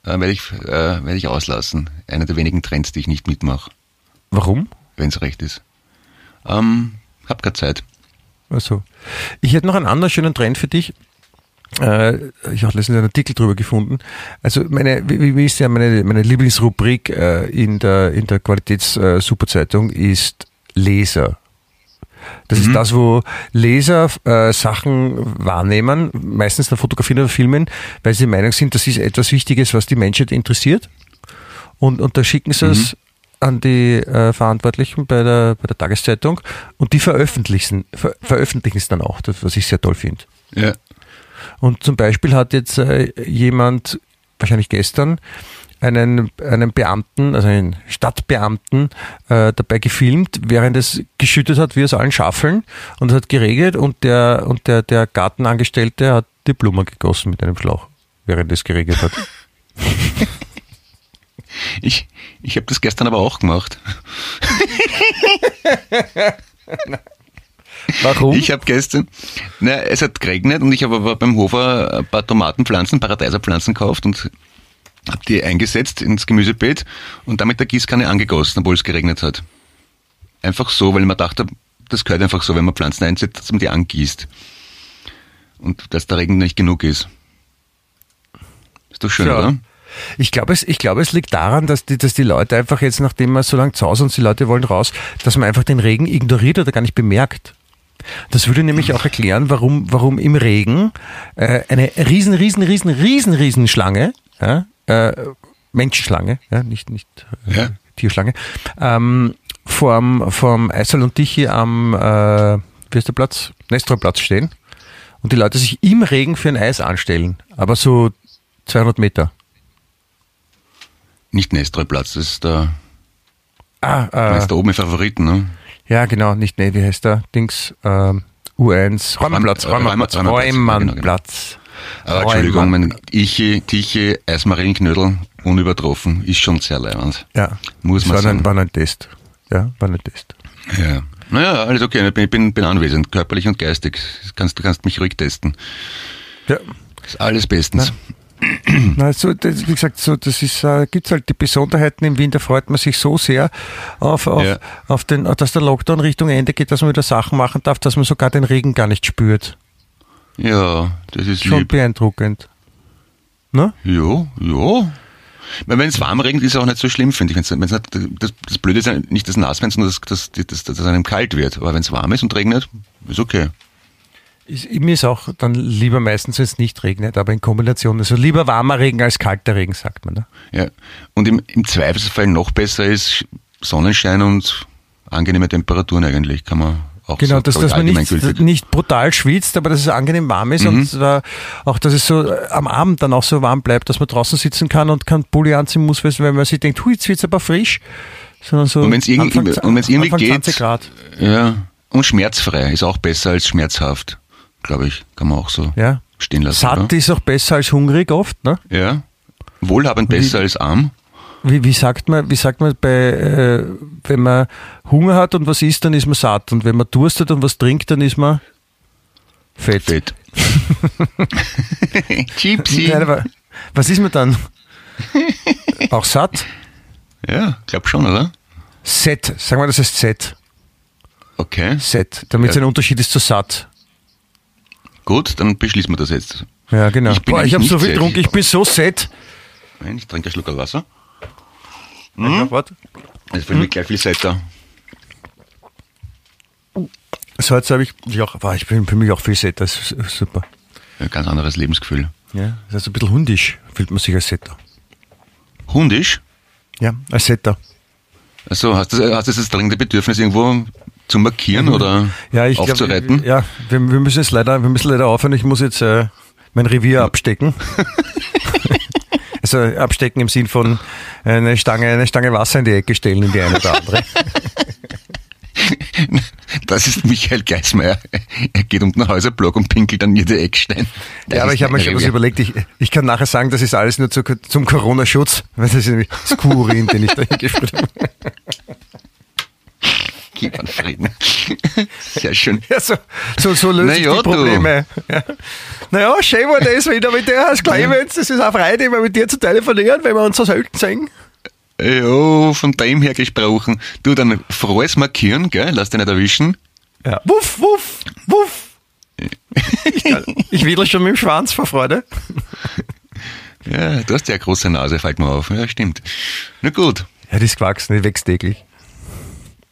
Speaker 2: äh, werde ich, äh, werde ich auslassen. Einer der wenigen Trends, die ich nicht mitmache.
Speaker 4: Warum?
Speaker 2: Wenn es recht ist. Ähm, hab keine Zeit.
Speaker 4: Also, ich hätte noch einen anderen schönen Trend für dich. Äh, ich habe letztens einen Artikel drüber gefunden. Also meine, wie, wie ist ja meine, meine Lieblingsrubrik äh, in der in der Qualitäts-Superzeitung äh, ist Leser. Das mhm. ist das, wo Leser äh, Sachen wahrnehmen, meistens der Fotografie oder Filmen, weil sie der Meinung sind, das ist etwas Wichtiges, was die Menschheit interessiert. Und, und da schicken sie es mhm. an die äh, Verantwortlichen bei der, bei der Tageszeitung und die veröffentlichen, ver, veröffentlichen es dann auch, das, was ich sehr toll finde.
Speaker 2: Ja.
Speaker 4: Und zum Beispiel hat jetzt äh, jemand, wahrscheinlich gestern, einen, einen Beamten, also einen Stadtbeamten, äh, dabei gefilmt, während es geschüttet hat, wie es allen schaffeln und es hat geregnet und der, und der, der Gartenangestellte hat die Blumen gegossen mit einem Schlauch, während es geregnet hat.
Speaker 2: Ich, ich habe das gestern aber auch gemacht.
Speaker 4: Warum?
Speaker 2: Ich habe gestern, na, es hat geregnet und ich habe aber beim Hofer ein paar Tomatenpflanzen, Paradeiserpflanzen gekauft und habe die eingesetzt ins Gemüsebeet und damit der Gießkanne angegossen, obwohl es geregnet hat. Einfach so, weil man dachte, das gehört einfach so, wenn man Pflanzen einsetzt, dass man die angießt. Und dass der Regen nicht genug ist. Ist doch schön,
Speaker 4: Ja.
Speaker 2: oder?
Speaker 4: Ich glaube, es, ich glaube, es liegt daran, dass die, dass die Leute einfach jetzt, nachdem man so lange zu Hause und die Leute wollen raus, dass man einfach den Regen ignoriert oder gar nicht bemerkt. Das würde nämlich auch erklären, warum, warum im Regen äh, eine riesen, riesen, riesen, riesen, riesen Schlange, ja, äh, Menschenschlange, ja, nicht, nicht äh,
Speaker 2: Ja.
Speaker 4: Tierschlange, ähm, vorm, vorm Eisel und Tichy am, äh, wie ist der Platz? Nestorplatz stehen und die Leute sich im Regen für ein Eis anstellen, aber so 200 Meter.
Speaker 2: Nicht Nestroy-Platz, das ist der,
Speaker 4: Ah, äh,
Speaker 2: da oben im Favoriten, ne?
Speaker 4: Ja, genau, nicht, nee, wie heißt der? Dings, ähm, U1, Räumannplatz,
Speaker 2: Räum-
Speaker 4: Räumannplatz,
Speaker 2: Räumannplatz. Aber Entschuldigung, mein Tiche, Tiche Eismarillenknödel, unübertroffen, ist schon sehr leibend.
Speaker 4: Ja,
Speaker 2: Muss man
Speaker 4: war
Speaker 2: sagen.
Speaker 4: ein, war ein Test. Ja, war ein Test.
Speaker 2: Ja. Naja, alles okay, ich bin, bin, bin anwesend, körperlich und geistig. Du kannst, kannst mich ruhig testen.
Speaker 4: Ja.
Speaker 2: Ist alles bestens.
Speaker 4: Na, so, das, wie gesagt, so, das ist, äh, gibt's halt die Besonderheiten im Winter, freut man sich so sehr auf, auf,
Speaker 2: Ja.
Speaker 4: auf den, dass der Lockdown Richtung Ende geht, dass man wieder Sachen machen darf, dass man sogar den Regen gar nicht spürt.
Speaker 2: Ja, das ist
Speaker 4: Schon
Speaker 2: lieb.
Speaker 4: beeindruckend. Ne?
Speaker 2: Ja, ja. Wenn es warm regnet, ist es auch nicht so schlimm, finde ich. Wenn's, wenn's nicht, das, das Blöde ist ja nicht das Nasswerden, sondern dass, dass, dass, dass es einem kalt wird. Aber wenn es warm ist und regnet, ist okay.
Speaker 4: Ist, mir ist auch dann lieber meistens, wenn es nicht regnet, aber in Kombination. Also lieber warmer Regen als kalter Regen, sagt man. Ne?
Speaker 2: Ja. Und im, im Zweifelsfall noch besser ist Sonnenschein und angenehme Temperaturen eigentlich, kann man auch
Speaker 4: Genau,
Speaker 2: so,
Speaker 4: dass,
Speaker 2: ich,
Speaker 4: dass man nicht, nicht brutal schwitzt, aber dass es angenehm warm ist
Speaker 2: Mhm.
Speaker 4: und äh, auch, dass es so äh, am Abend dann auch so warm bleibt, dass man draußen sitzen kann und keinen Pulli anziehen muss, weil wenn man sich denkt, hui, jetzt wird's aber frisch, sondern so
Speaker 2: Und wenn's irgendwie-
Speaker 4: Anfang,
Speaker 2: und wenn's irgendwie
Speaker 4: Anfang
Speaker 2: geht-
Speaker 4: 20 Grad.
Speaker 2: Ja. Und schmerzfrei ist auch besser als schmerzhaft, glaube ich. Kann man auch so
Speaker 4: Ja.
Speaker 2: stehen lassen.
Speaker 4: Satt
Speaker 2: oder?
Speaker 4: ist auch besser als hungrig oft, ne?
Speaker 2: Ja. Wohlhabend besser als arm.
Speaker 4: Wie, wie sagt man, wie sagt man bei, äh, wenn man Hunger hat und was isst, dann ist man satt. Und wenn man Durst hat und was trinkt, dann ist man fett.
Speaker 2: Fett. Gypsy.
Speaker 4: Nein, was ist man dann? auch satt?
Speaker 2: Ja, glaub schon, oder?
Speaker 4: Set. Sagen wir, das heißt Set.
Speaker 2: Okay.
Speaker 4: Set. Damit es
Speaker 2: Ja.
Speaker 4: ein Unterschied ist zu satt.
Speaker 2: Gut, dann beschließen wir das jetzt.
Speaker 4: Ja, genau.
Speaker 2: Ich bin
Speaker 4: Boah, ich habe so viel getrunken, ich bin so set.
Speaker 2: Nein, ich trinke einen Schluck Wasser.
Speaker 4: Ja, warte.
Speaker 2: Es fällt mir gleich viel da.
Speaker 4: So, jetzt habe ich, ja, boah, ich bin für mich auch viel set, das ist super.
Speaker 2: Ein ganz anderes Lebensgefühl.
Speaker 4: Ja, das ist ein bisschen hundisch, fühlt man sich als Setter.
Speaker 2: Hundisch?
Speaker 4: Ja, als Setter.
Speaker 2: Also hast du, hast du das dringende Bedürfnis, irgendwo zu markieren oder
Speaker 4: Ja, ich glaube,
Speaker 2: aufzureiten?
Speaker 4: ja, wir, wir müssen jetzt leider, wir müssen leider aufhören. Ich muss jetzt äh, mein Revier abstecken. also abstecken im Sinn von äh, eine Stange, eine Stange Wasser in die Ecke stellen in die eine oder andere.
Speaker 2: Das ist Michael Geismeier. Er geht um den Häuserblock und pinkelt an jede Eckstein. Das
Speaker 4: ja, aber ich habe mir schon was überlegt. Ich, ich kann nachher sagen, das ist alles nur zu, zum Corona-Schutz, weil das ist nämlich das Kurin, den ich da hingeführt habe.
Speaker 2: Gib an Frieden. Sehr schön.
Speaker 4: Ja, so, so, so löse
Speaker 2: Na
Speaker 4: ich
Speaker 2: ja,
Speaker 4: die
Speaker 2: du.
Speaker 4: Probleme. Ja. Naja, schön war das wieder mit dir, Herr Clemens. Das ist eine Freude, immer mit dir zu telefonieren, wenn wir uns so selten sehen.
Speaker 2: Ja, von dem her gesprochen. Du, dann frohes Markieren, gell? Lass dich nicht erwischen.
Speaker 4: Ja. Wuff, wuff, wuff. Ich, kann- ich wedel schon mit dem Schwanz vor Freude.
Speaker 2: Ja, du hast ja eine große Nase, fällt mir auf. Ja, stimmt. Na gut.
Speaker 4: Ja, die ist gewachsen, die wächst täglich.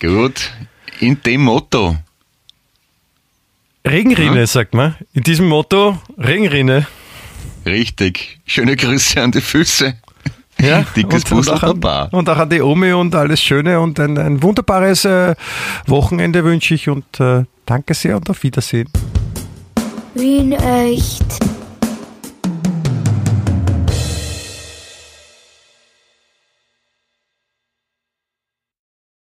Speaker 2: Gut. In dem Motto.
Speaker 4: Regenrinne, sagt man. In diesem Motto, Regenrinne.
Speaker 2: Richtig. Schöne Grüße an die Füße.
Speaker 4: Ja,
Speaker 2: Dickes
Speaker 4: und, und, auch an, und auch an die Omi und alles Schöne und ein, ein wunderbares äh, Wochenende wünsche ich und äh, danke sehr und auf Wiedersehen.
Speaker 1: Wien echt.